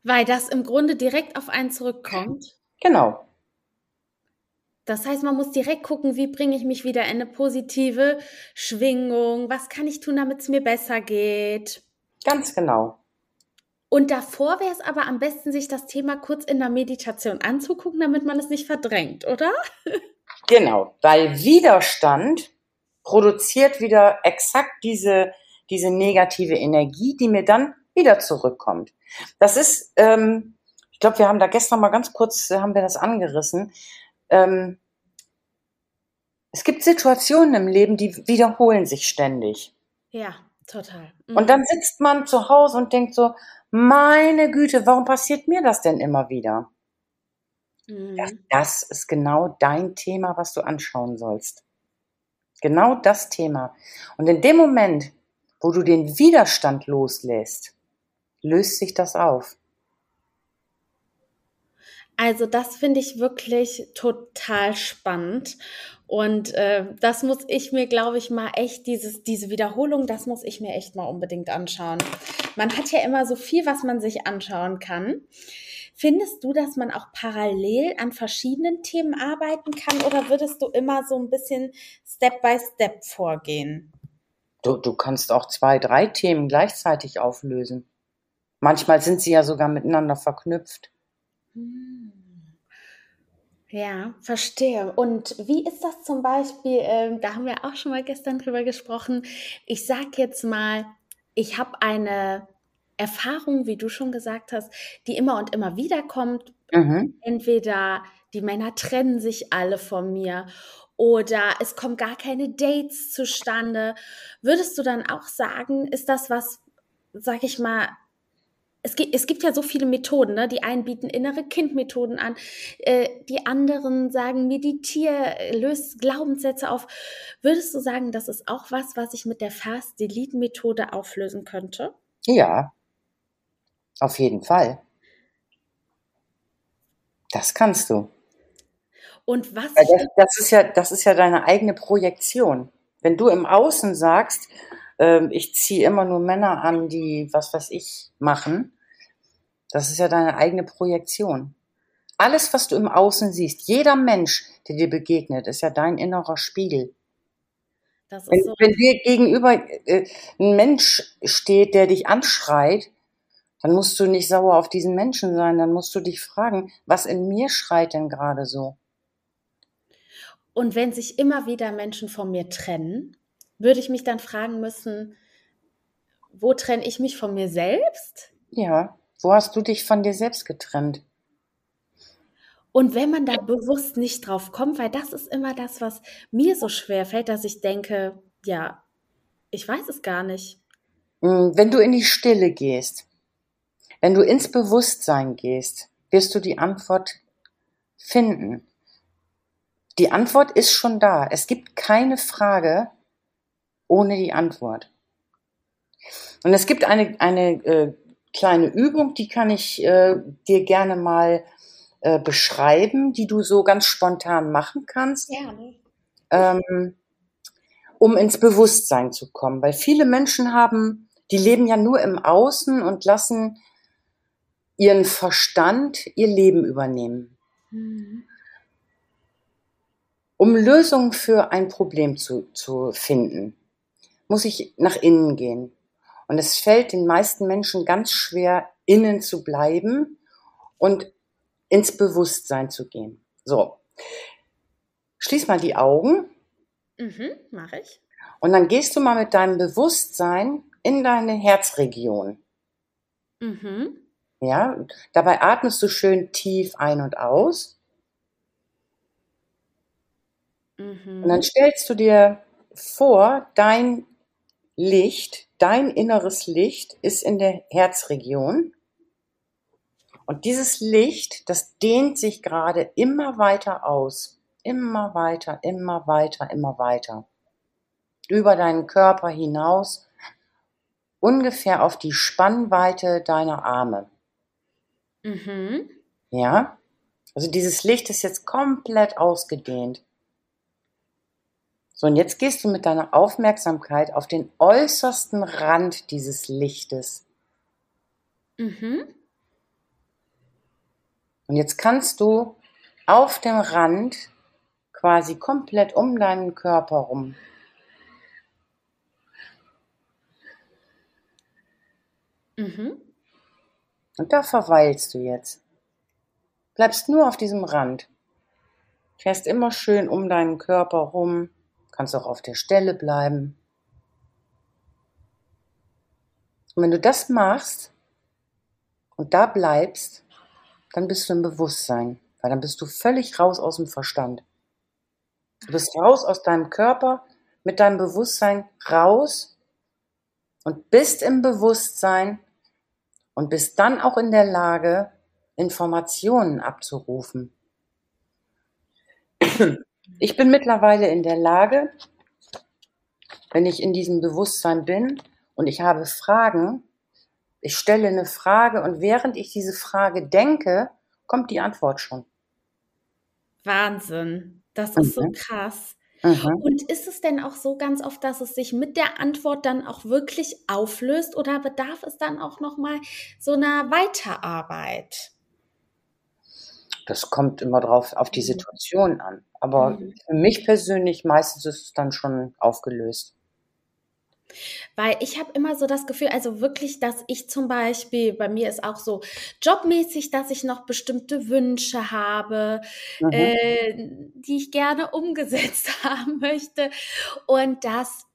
Weil das im Grunde direkt auf einen zurückkommt. Genau. Das heißt, man muss direkt gucken, wie bringe ich mich wieder in eine positive Schwingung, was kann ich tun, damit es mir besser geht. Ganz genau. Und davor wäre es aber am besten, sich das Thema kurz in der Meditation anzugucken, damit man es nicht verdrängt, oder? <laughs> Genau, weil Widerstand produziert wieder exakt diese, diese negative Energie, die mir dann wieder zurückkommt. Das ist, ähm, ich glaube, wir haben da gestern mal ganz kurz, äh, haben wir das angerissen. Ähm, es gibt Situationen im Leben, die wiederholen sich ständig. Ja, total. Mhm. Und dann sitzt man zu Hause und denkt so, meine Güte, warum passiert mir das denn immer wieder? Mhm. Das, das ist genau dein Thema, was du anschauen sollst. Genau das Thema. Und in dem Moment, wo du den Widerstand loslässt, löst sich das auf. Also das finde ich wirklich total spannend. Und äh, das muss ich mir, glaube ich, mal echt, dieses, diese Wiederholung, das muss ich mir echt mal unbedingt anschauen. Man hat ja immer so viel, was man sich anschauen kann. Findest du, dass man auch parallel an verschiedenen Themen arbeiten kann oder würdest du immer so ein bisschen Step by Step vorgehen? Du, du kannst auch zwei, drei Themen gleichzeitig auflösen. Manchmal sind sie ja sogar miteinander verknüpft. Hm. Ja, verstehe. Und wie ist das zum Beispiel, ähm, da haben wir auch schon mal gestern drüber gesprochen, ich sag jetzt mal, ich habe eine Erfahrung, wie du schon gesagt hast, die immer und immer wieder kommt. Mhm. Entweder die Männer trennen sich alle von mir oder es kommen gar keine Dates zustande. Würdest du dann auch sagen, ist das was, sag ich mal, es gibt, es gibt ja so viele Methoden, ne? Die einen bieten innere Kindmethoden an, äh, die anderen sagen, meditier, löst Glaubenssätze auf. Würdest du sagen, das ist auch was, was ich mit der Fast-Delete-Methode auflösen könnte? Ja, auf jeden Fall. Das kannst du. Und was? Das, das, ist ja, das ist ja deine eigene Projektion. Wenn du im Außen sagst, äh, ich ziehe immer nur Männer an, die was weiß ich machen, das ist ja deine eigene Projektion. Alles, was du im Außen siehst, jeder Mensch, der dir begegnet, ist ja dein innerer Spiegel. Wenn, so wenn, dir gegenüber äh, ein Mensch steht, der dich anschreit, dann musst du nicht sauer auf diesen Menschen sein, dann musst du dich fragen, was in mir schreit denn gerade so? Und wenn sich immer wieder Menschen von mir trennen, würde ich mich dann fragen müssen, wo trenne ich mich von mir selbst? Ja. Wo hast du dich von dir selbst getrennt? Und wenn man da bewusst nicht drauf kommt, weil das ist immer das, was mir so schwer fällt, dass ich denke, ja, ich weiß es gar nicht. Hm, wenn du in die Stille gehst, wenn du ins Bewusstsein gehst, wirst du die Antwort finden. Die Antwort ist schon da. Es gibt keine Frage ohne die Antwort. Und es gibt eine, eine äh, kleine Übung, die kann ich äh, dir gerne mal äh, beschreiben, die du so ganz spontan machen kannst? Ja. Ähm, um ins Bewusstsein zu kommen. Weil viele Menschen haben, die leben ja nur im Außen und lassen ihren Verstand ihr Leben übernehmen. Mhm. Um Lösungen für ein Problem zu, zu finden, muss ich nach innen gehen. Und es fällt den meisten Menschen ganz schwer, innen zu bleiben und ins Bewusstsein zu gehen. So. Schließ mal die Augen. Mhm, mache ich. Und dann gehst du mal mit deinem Bewusstsein in deine Herzregion. Mhm. Ja, dabei atmest du schön tief ein und aus. Mhm. Und dann stellst du dir vor, dein Licht, dein inneres Licht ist in der Herzregion. Und dieses Licht, das dehnt sich gerade immer weiter aus. Immer weiter, immer weiter, immer weiter. Über deinen Körper hinaus, ungefähr auf die Spannweite deiner Arme. Mhm. Ja? Also dieses Licht ist jetzt komplett ausgedehnt. So, und jetzt gehst du mit deiner Aufmerksamkeit auf den äußersten Rand dieses Lichtes. Mhm. Und jetzt kannst du auf dem Rand quasi komplett um deinen Körper rum. Mhm. Und da verweilst du jetzt. Bleibst nur auf diesem Rand. Fährst immer schön um deinen Körper rum. Kannst auch auf der Stelle bleiben. Und wenn du das machst und da bleibst, dann bist du im Bewusstsein, weil dann bist du völlig raus aus dem Verstand. Du bist raus aus deinem Körper, mit deinem Bewusstsein raus und bist im Bewusstsein und bist dann auch in der Lage, Informationen abzurufen. <clears throat> Ich bin mittlerweile in der Lage, wenn ich in diesem Bewusstsein bin und ich habe Fragen, ich stelle eine Frage und während ich diese Frage denke, kommt die Antwort schon. Wahnsinn. Das ist mhm. so krass. Mhm. Und ist es denn auch so ganz oft, dass es sich mit der Antwort dann auch wirklich auflöst oder bedarf es dann auch noch mal so einer Weiterarbeit? Das kommt immer drauf auf die mhm. Situation an. Aber mhm. für mich persönlich meistens ist es dann schon aufgelöst. Weil ich habe immer so das Gefühl, also wirklich, dass ich zum Beispiel, bei mir ist auch so jobmäßig, dass ich noch bestimmte Wünsche habe, mhm. äh, die ich gerne <laughs> umgesetzt <laughs> haben möchte. Und das,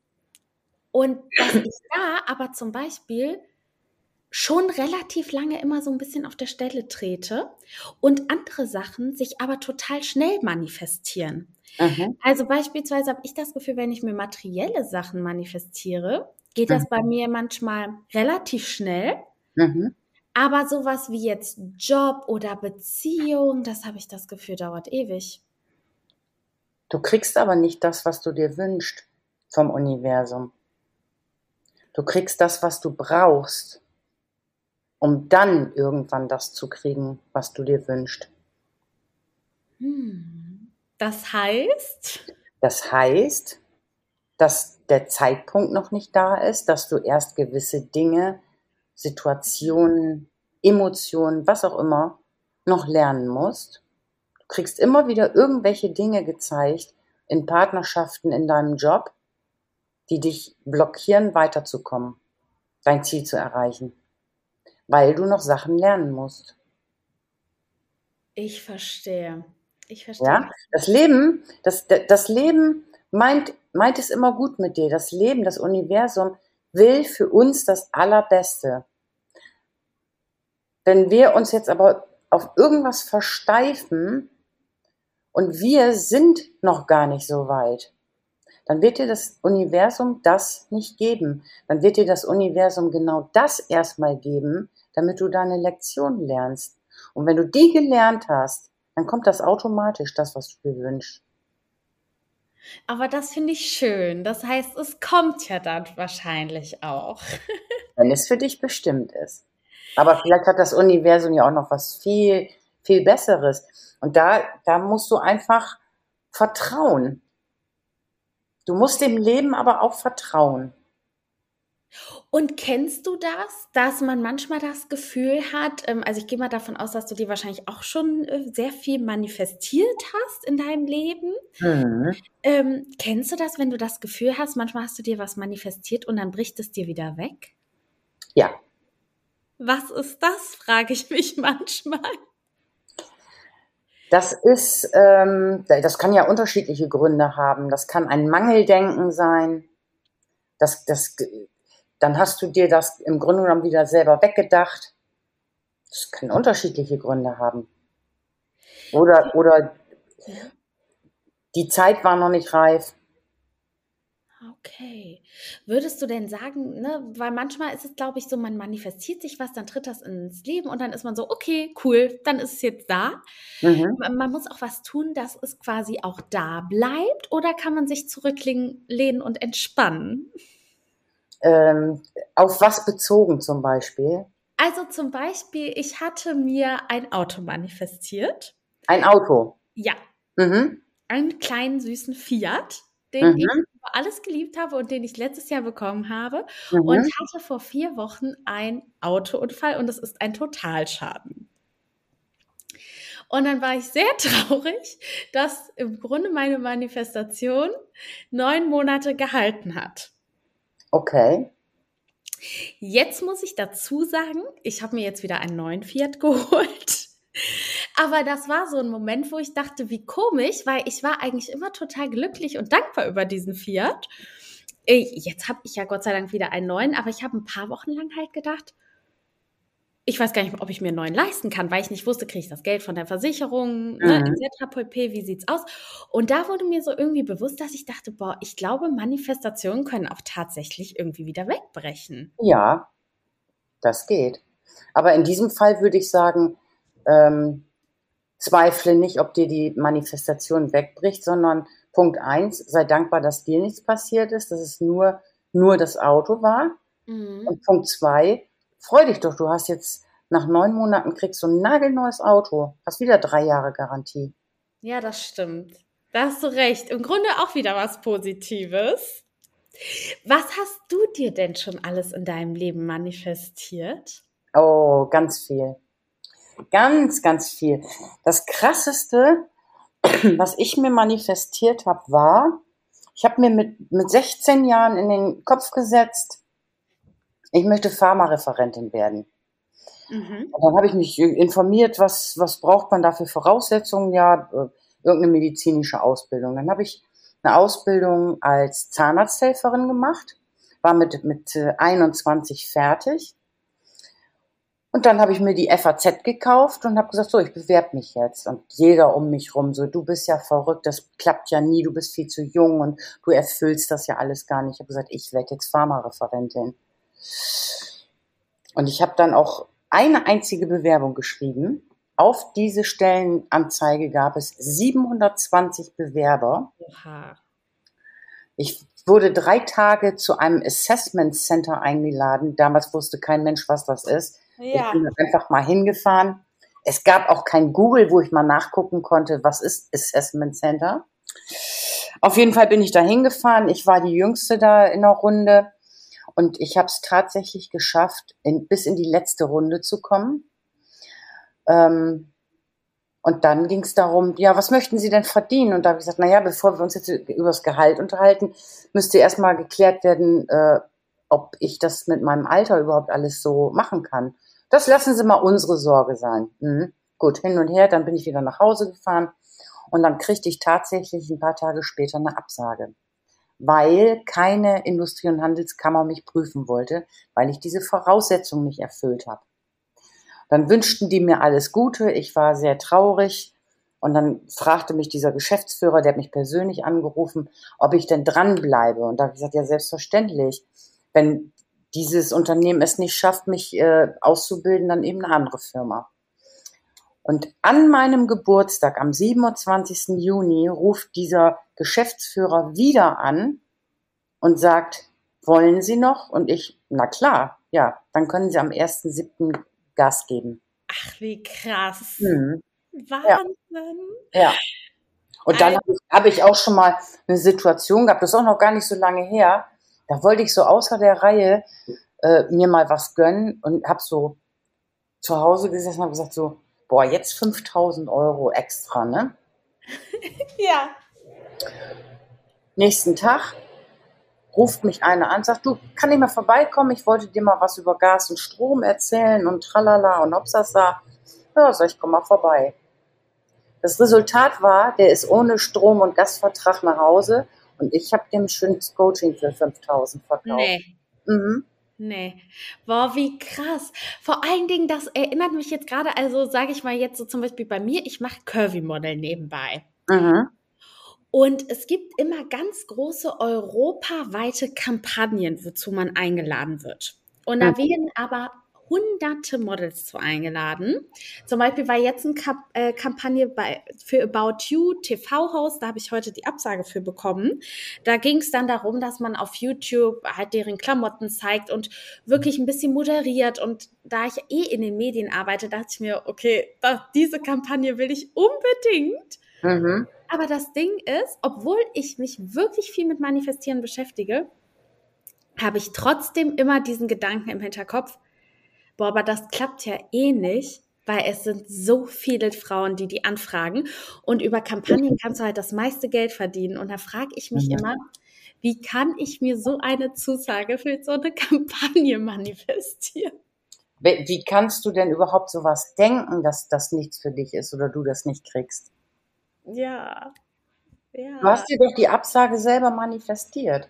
und dass ich da aber zum Beispiel schon relativ lange immer so ein bisschen auf der Stelle trete und andere Sachen sich aber total schnell manifestieren. Mhm. Also beispielsweise habe ich das Gefühl, wenn ich mir materielle Sachen manifestiere, geht das mhm. bei mir manchmal relativ schnell. Mhm. Aber sowas wie jetzt Job oder Beziehung, das habe ich das Gefühl, dauert ewig. Du kriegst aber nicht das, was du dir wünschst vom Universum. Du kriegst das, was du brauchst um dann irgendwann das zu kriegen, was du dir wünschst. Hm. Das heißt? Das heißt, dass der Zeitpunkt noch nicht da ist, dass du erst gewisse Dinge, Situationen, Emotionen, was auch immer, noch lernen musst. Du kriegst immer wieder irgendwelche Dinge gezeigt in Partnerschaften, in deinem Job, die dich blockieren, weiterzukommen, dein Ziel zu erreichen weil du noch Sachen lernen musst. Ich verstehe. Ich verstehe. Ja, das Leben, das, das Leben meint, meint es immer gut mit dir. Das Leben, das Universum will für uns das Allerbeste. Wenn wir uns jetzt aber auf irgendwas versteifen und wir sind noch gar nicht so weit, dann wird dir das Universum das nicht geben. Dann wird dir das Universum genau das erstmal geben, damit du deine Lektion lernst. Und wenn du die gelernt hast, dann kommt das automatisch, das, was du dir wünschst. Aber das finde ich schön. Das heißt, es kommt ja dann wahrscheinlich auch. <laughs> wenn es für dich bestimmt ist. Aber vielleicht hat das Universum ja auch noch was viel viel Besseres. Und da, da musst du einfach vertrauen. Du musst dem Leben aber auch vertrauen. Und kennst du das, dass man manchmal das Gefühl hat, ähm, also ich gehe mal davon aus, dass du dir wahrscheinlich auch schon äh, sehr viel manifestiert hast in deinem Leben. Mhm. Ähm, kennst du das, wenn du das Gefühl hast, manchmal hast du dir was manifestiert und dann bricht es dir wieder weg? Ja. Was ist das, <laughs> frage ich mich manchmal. Das ist, ähm, das kann ja unterschiedliche Gründe haben. Das kann ein Mangeldenken sein. Das, das dann hast du dir das im Grunde genommen wieder selber weggedacht. Das können unterschiedliche Gründe haben. Oder, oder die Zeit war noch nicht reif. Okay. Würdest du denn sagen, ne, weil manchmal ist es, glaube ich, so, man manifestiert sich was, dann tritt das ins Leben und dann ist man so, okay, cool, dann ist es jetzt da. Mhm. Man muss auch was tun, dass es quasi auch da bleibt oder kann man sich zurücklehnen und entspannen? Ähm, auf was bezogen zum Beispiel? Also zum Beispiel, ich hatte mir ein Auto manifestiert. Ein Auto? Ja. Mhm. Einen kleinen süßen Fiat, den mhm. ich über alles geliebt habe und den ich letztes Jahr bekommen habe. Mhm. Und hatte vor vier Wochen einen Autounfall und es ist ein Totalschaden. Und dann war ich sehr <laughs> traurig, dass im Grunde meine Manifestation neun Monate gehalten hat. Okay. Jetzt muss ich dazu sagen, ich habe mir jetzt wieder einen neuen Fiat <laughs> geholt. Aber das war so ein Moment, wo ich dachte, wie komisch, weil ich war eigentlich immer total glücklich und dankbar über diesen Fiat. Äh, jetzt habe ich ja Gott sei Dank wieder einen neuen, aber ich habe ein paar Wochen lang halt gedacht, ich weiß gar nicht, ob ich mir einen neuen leisten kann, weil ich nicht wusste, kriege ich das Geld von der Versicherung, ne, mhm. etc. pp, wie sieht's aus? Und da wurde mir so irgendwie bewusst, dass ich dachte, boah, ich glaube, Manifestationen können auch tatsächlich irgendwie wieder wegbrechen. Ja, das geht. Aber in diesem Fall würde ich sagen, ähm, zweifle nicht, ob dir die Manifestation wegbricht, sondern Punkt eins, sei dankbar, dass dir nichts passiert ist, dass es nur, nur das Auto war. Mhm. Und Punkt zwei, freu dich doch, du hast jetzt nach neun Monaten kriegst du ein nagelneues Auto, hast wieder drei Jahre Garantie. Ja, das stimmt. Da hast du recht. Im Grunde auch wieder was Positives. Was hast du dir denn schon alles in deinem Leben manifestiert? Oh, ganz viel. Ganz, ganz viel. Das Krasseste, <clears throat> was ich mir manifestiert habe, war, ich habe mir mit, mit 16 Jahren in den Kopf gesetzt, ich möchte Pharmareferentin werden. Mhm. Und dann habe ich mich informiert, was, was braucht man da für Voraussetzungen? Ja, äh, irgendeine medizinische Ausbildung. Dann habe ich eine Ausbildung als Zahnarzthelferin gemacht, war mit, mit 21 äh, fertig. Und dann habe ich mir die FAZ gekauft und habe gesagt, so, ich bewerbe mich jetzt. Und jeder um mich rum so, du bist ja verrückt, das klappt ja nie, du bist viel zu jung und du erfüllst das ja alles gar nicht. Ich habe gesagt, ich werde jetzt Pharmareferentin. Und ich habe dann auch eine einzige Bewerbung geschrieben. Auf diese Stellenanzeige gab es 720 Bewerber. Oha. Ich wurde drei Tage zu einem Assessment Center eingeladen. Damals wusste kein Mensch, was das ist. Ja. Ich bin einfach mal hingefahren. Es gab auch kein Google, wo ich mal nachgucken konnte, was ist Assessment Center. Auf jeden Fall bin ich da hingefahren. Ich war die Jüngste da in der Runde. Und ich habe es tatsächlich geschafft, in, bis in die letzte Runde zu kommen. Ähm, und dann ging es darum, ja, was möchten Sie denn verdienen? Und da habe ich gesagt, naja, bevor wir uns jetzt über das Gehalt unterhalten, müsste erstmal geklärt werden, äh, ob ich das mit meinem Alter überhaupt alles so machen kann. Das lassen Sie mal unsere Sorge sein. Mhm. Gut, hin und her, dann bin ich wieder nach Hause gefahren und dann kriegte ich tatsächlich ein paar Tage später eine Absage weil keine Industrie- und Handelskammer mich prüfen wollte, weil ich diese Voraussetzungen nicht erfüllt habe. Dann wünschten die mir alles Gute, ich war sehr traurig und dann fragte mich dieser Geschäftsführer, der hat mich persönlich angerufen, ob ich denn dranbleibe. Und da habe ich gesagt, ja, selbstverständlich. Wenn dieses Unternehmen es nicht schafft, mich äh, auszubilden, dann eben eine andere Firma. Und an meinem Geburtstag, am 27. Juni, ruft dieser Geschäftsführer wieder an und sagt, wollen Sie noch? Und ich, na klar, ja, dann können Sie am 1.7. Gas geben. Ach, wie krass. Mhm. Wahnsinn. Ja. ja. Und dann habe ich, hab ich auch schon mal eine Situation gehabt, das ist auch noch gar nicht so lange her. Da wollte ich so außer der Reihe äh, mir mal was gönnen und habe so zu Hause gesessen und gesagt so, boah, jetzt 5000 Euro extra, ne? <laughs> ja. Nächsten Tag ruft mich einer an, sagt, du, kann ich mal vorbeikommen? Ich wollte dir mal was über Gas und Strom erzählen und tralala und obsasa. Ja, sag ich, komm mal vorbei. Das Resultat war, der ist ohne Strom- und Gasvertrag nach Hause und ich habe dem ein schönes Coaching für 5000 verkauft. Nee. Mhm. Nee. Boah, wie krass. Vor allen Dingen, das erinnert mich jetzt gerade, also sage ich mal jetzt so zum Beispiel bei mir, ich mache Curvy-Model nebenbei. Mhm. Und es gibt immer ganz große europaweite Kampagnen, wozu man eingeladen wird. Und da mhm. werden aber hunderte Models zu eingeladen. Zum Beispiel war jetzt eine Kap äh, Kampagne bei, für About You TV-Host, da habe ich heute die Absage für bekommen. Da ging es dann darum, dass man auf YouTube halt deren Klamotten zeigt und wirklich ein bisschen moderiert. Und da ich eh in den Medien arbeite, dachte ich mir, okay, das, diese Kampagne will ich unbedingt. Mhm. Aber das Ding ist, obwohl ich mich wirklich viel mit Manifestieren beschäftige, habe ich trotzdem immer diesen Gedanken im Hinterkopf, boah, aber das klappt ja eh nicht, weil es sind so viele Frauen, die die anfragen und über Kampagnen kannst du halt das meiste Geld verdienen. Und da frage ich mich ja. immer, wie kann ich mir so eine Zusage für so eine <laughs> Kampagne manifestieren? Wie kannst du denn überhaupt sowas denken, dass das nichts für dich ist oder du das nicht kriegst? Ja. ja. Du hast dir doch die Absage selber manifestiert.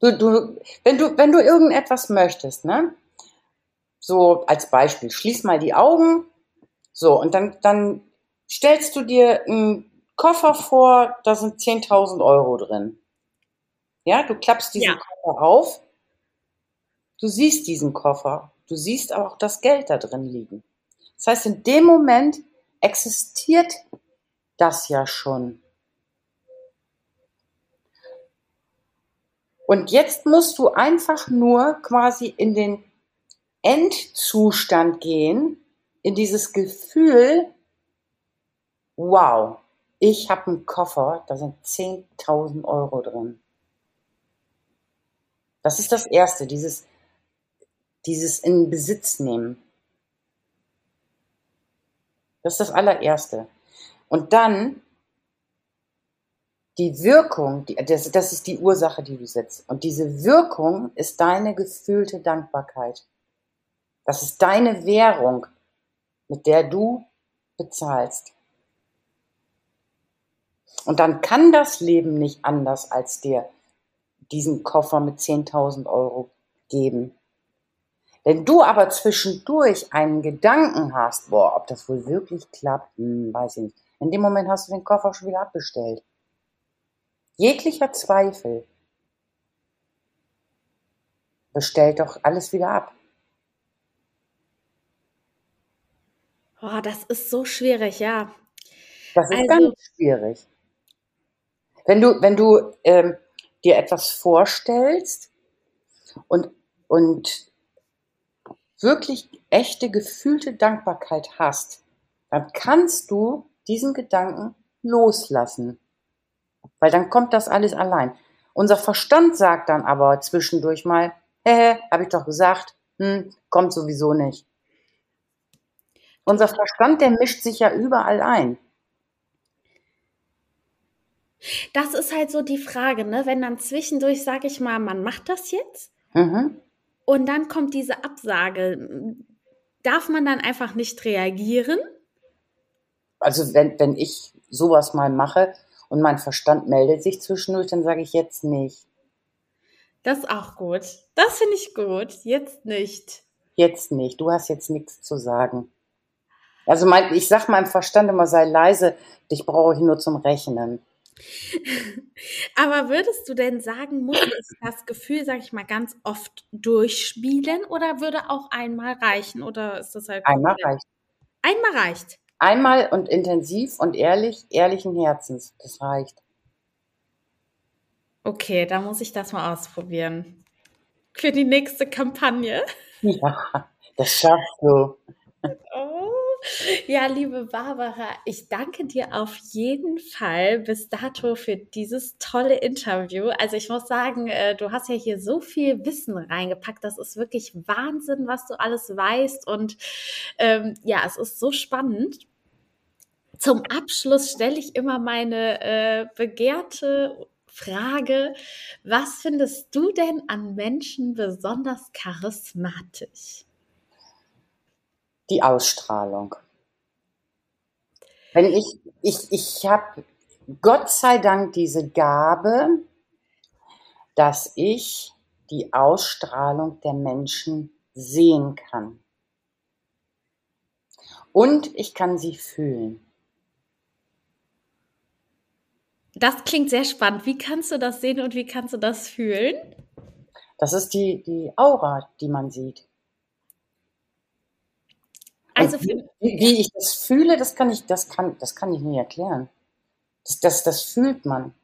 Du, du, wenn du, wenn du irgendetwas möchtest, ne? So als Beispiel, schließ mal die Augen, so, und dann, dann stellst du dir einen Koffer vor, da sind 10.000 Euro drin. Ja, du klappst diesen ja. Koffer auf, du siehst diesen Koffer, du siehst auch das Geld da drin liegen. Das heißt, in dem Moment existiert das ja schon. Und jetzt musst du einfach nur quasi in den Endzustand gehen, in dieses Gefühl, wow, ich habe einen Koffer, da sind 10.000 Euro drin. Das ist das Erste, dieses, dieses in Besitz nehmen. Das ist das allererste. Und dann die Wirkung, die, das, das ist die Ursache, die du setzt. Und diese Wirkung ist deine gefühlte Dankbarkeit. Das ist deine Währung, mit der du bezahlst. Und dann kann das Leben nicht anders als dir diesen Koffer mit 10.000 Euro geben. Wenn du aber zwischendurch einen Gedanken hast, boah, ob das wohl wirklich klappt, hm, weiß ich nicht. In dem Moment hast du den Koffer schon wieder abbestellt jeglicher Zweifel bestellt doch alles wieder ab. Oh, das ist so schwierig, ja. Das ist also, ganz schwierig. Wenn du, wenn du ähm, dir etwas vorstellst und, und wirklich echte gefühlte Dankbarkeit hast, dann kannst du diesen Gedanken loslassen. Weil dann kommt das alles allein. Unser Verstand sagt dann aber zwischendurch mal, hä, habe ich doch gesagt, hm, kommt sowieso nicht. Unser Verstand, der mischt sich ja überall ein. Das ist halt so die Frage, ne? Wenn dann zwischendurch, sage ich mal, man macht das jetzt mhm. und dann kommt diese Absage, darf man dann einfach nicht reagieren? Also wenn, wenn ich sowas mal mache, und mein Verstand meldet sich zwischendurch, dann sage ich jetzt nicht. Das ist auch gut. Das finde ich gut. Jetzt nicht. Jetzt nicht. Du hast jetzt nichts zu sagen. Also mein, ich sage meinem Verstand immer, sei leise, dich brauche ich nur zum Rechnen. <laughs> Aber würdest du denn sagen, muss es das Gefühl, sag ich mal, ganz oft durchspielen oder würde auch einmal reichen? Oder ist das halt. Einmal reicht. Einmal reicht. Einmal und intensiv und ehrlich, ehrlichen Herzens. Das reicht. Okay, da muss ich das mal ausprobieren. Für die nächste Kampagne. <laughs> Ja, das schaffst du. <laughs> Ja, liebe Barbara, ich danke dir auf jeden Fall bis dato für dieses tolle Interview. Also ich muss sagen, äh, du hast ja hier so viel Wissen reingepackt. Das ist wirklich Wahnsinn, was du alles weißt. Und ähm, ja, es ist so spannend. Zum Abschluss stelle ich immer meine äh, begehrte Frage, was findest du denn an Menschen besonders charismatisch? Die Ausstrahlung. Wenn ich, ich, ich habe Gott sei Dank diese Gabe, dass ich die Ausstrahlung der Menschen sehen kann. Und ich kann sie fühlen. Das klingt sehr spannend. Wie kannst du das sehen und wie kannst du das fühlen? Das ist die, die Aura, die man sieht. Also wie, wie, ich das fühle, das kann ich, das kann, das kann ich nie erklären. Das, das, das fühlt man.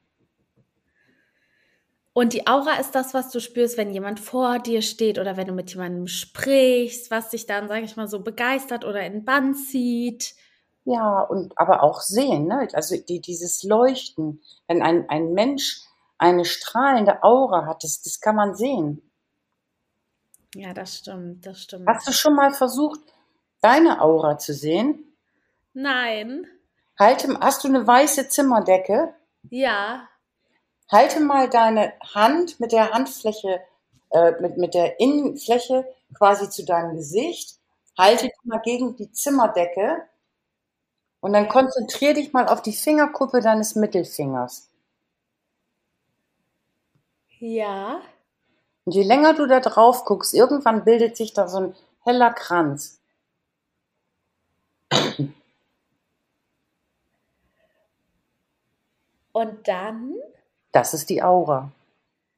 Und die Aura ist das, was du spürst, wenn jemand vor dir steht oder wenn du mit jemandem sprichst, was dich dann, sage ich mal, so begeistert oder in Bann zieht. Ja, und aber auch sehen, ne? Also die, dieses Leuchten, wenn ein, ein Mensch eine strahlende Aura hat, das, das kann man sehen. Ja, das stimmt, das stimmt. Hast du schon mal versucht, deine Aura zu sehen? Nein. Halte, hast du eine weiße Zimmerdecke? Ja. Halte mal deine Hand mit der Handfläche, äh, mit, mit der Innenfläche quasi zu deinem Gesicht. Halte die mal gegen die Zimmerdecke und dann konzentrier dich mal auf die Fingerkuppe deines Mittelfingers. Ja. Und je länger du da drauf guckst, irgendwann bildet sich da so ein heller Kranz. Und dann? Das ist die Aura.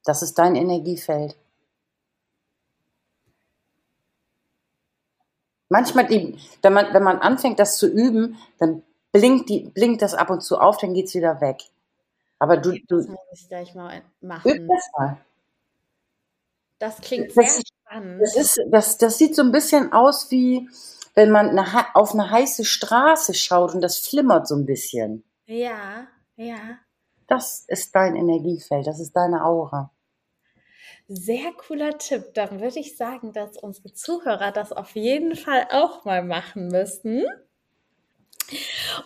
Das ist dein Energiefeld. Manchmal, die, wenn, man, wenn man anfängt, das zu üben, dann blinkt, die, blinkt das ab und zu auf, dann geht es wieder weg. Aber du, du das muss ich gleich mal machen. Üb das mal. Das klingt das, sehr spannend. Das, ist, das, das sieht so ein bisschen aus wie, wenn man auf eine heiße Straße schaut und das flimmert so ein bisschen. Ja, ja. Das ist dein Energiefeld, das ist deine Aura. Sehr cooler Tipp. Dann würde ich sagen, dass unsere Zuhörer das auf jeden Fall auch mal machen müssen.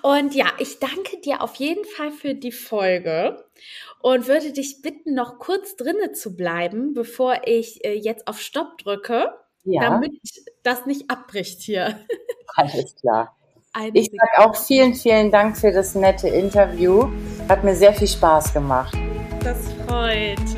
Und ja, ich danke dir auf jeden Fall für die Folge und würde dich bitten, noch kurz drinne zu bleiben, bevor ich äh, jetzt auf Stopp drücke, ja. damit das nicht abbricht hier. <laughs> Alles klar. Eine ich sage auch vielen, vielen Dank für das nette Interview. Hat mir sehr viel Spaß gemacht. Das freut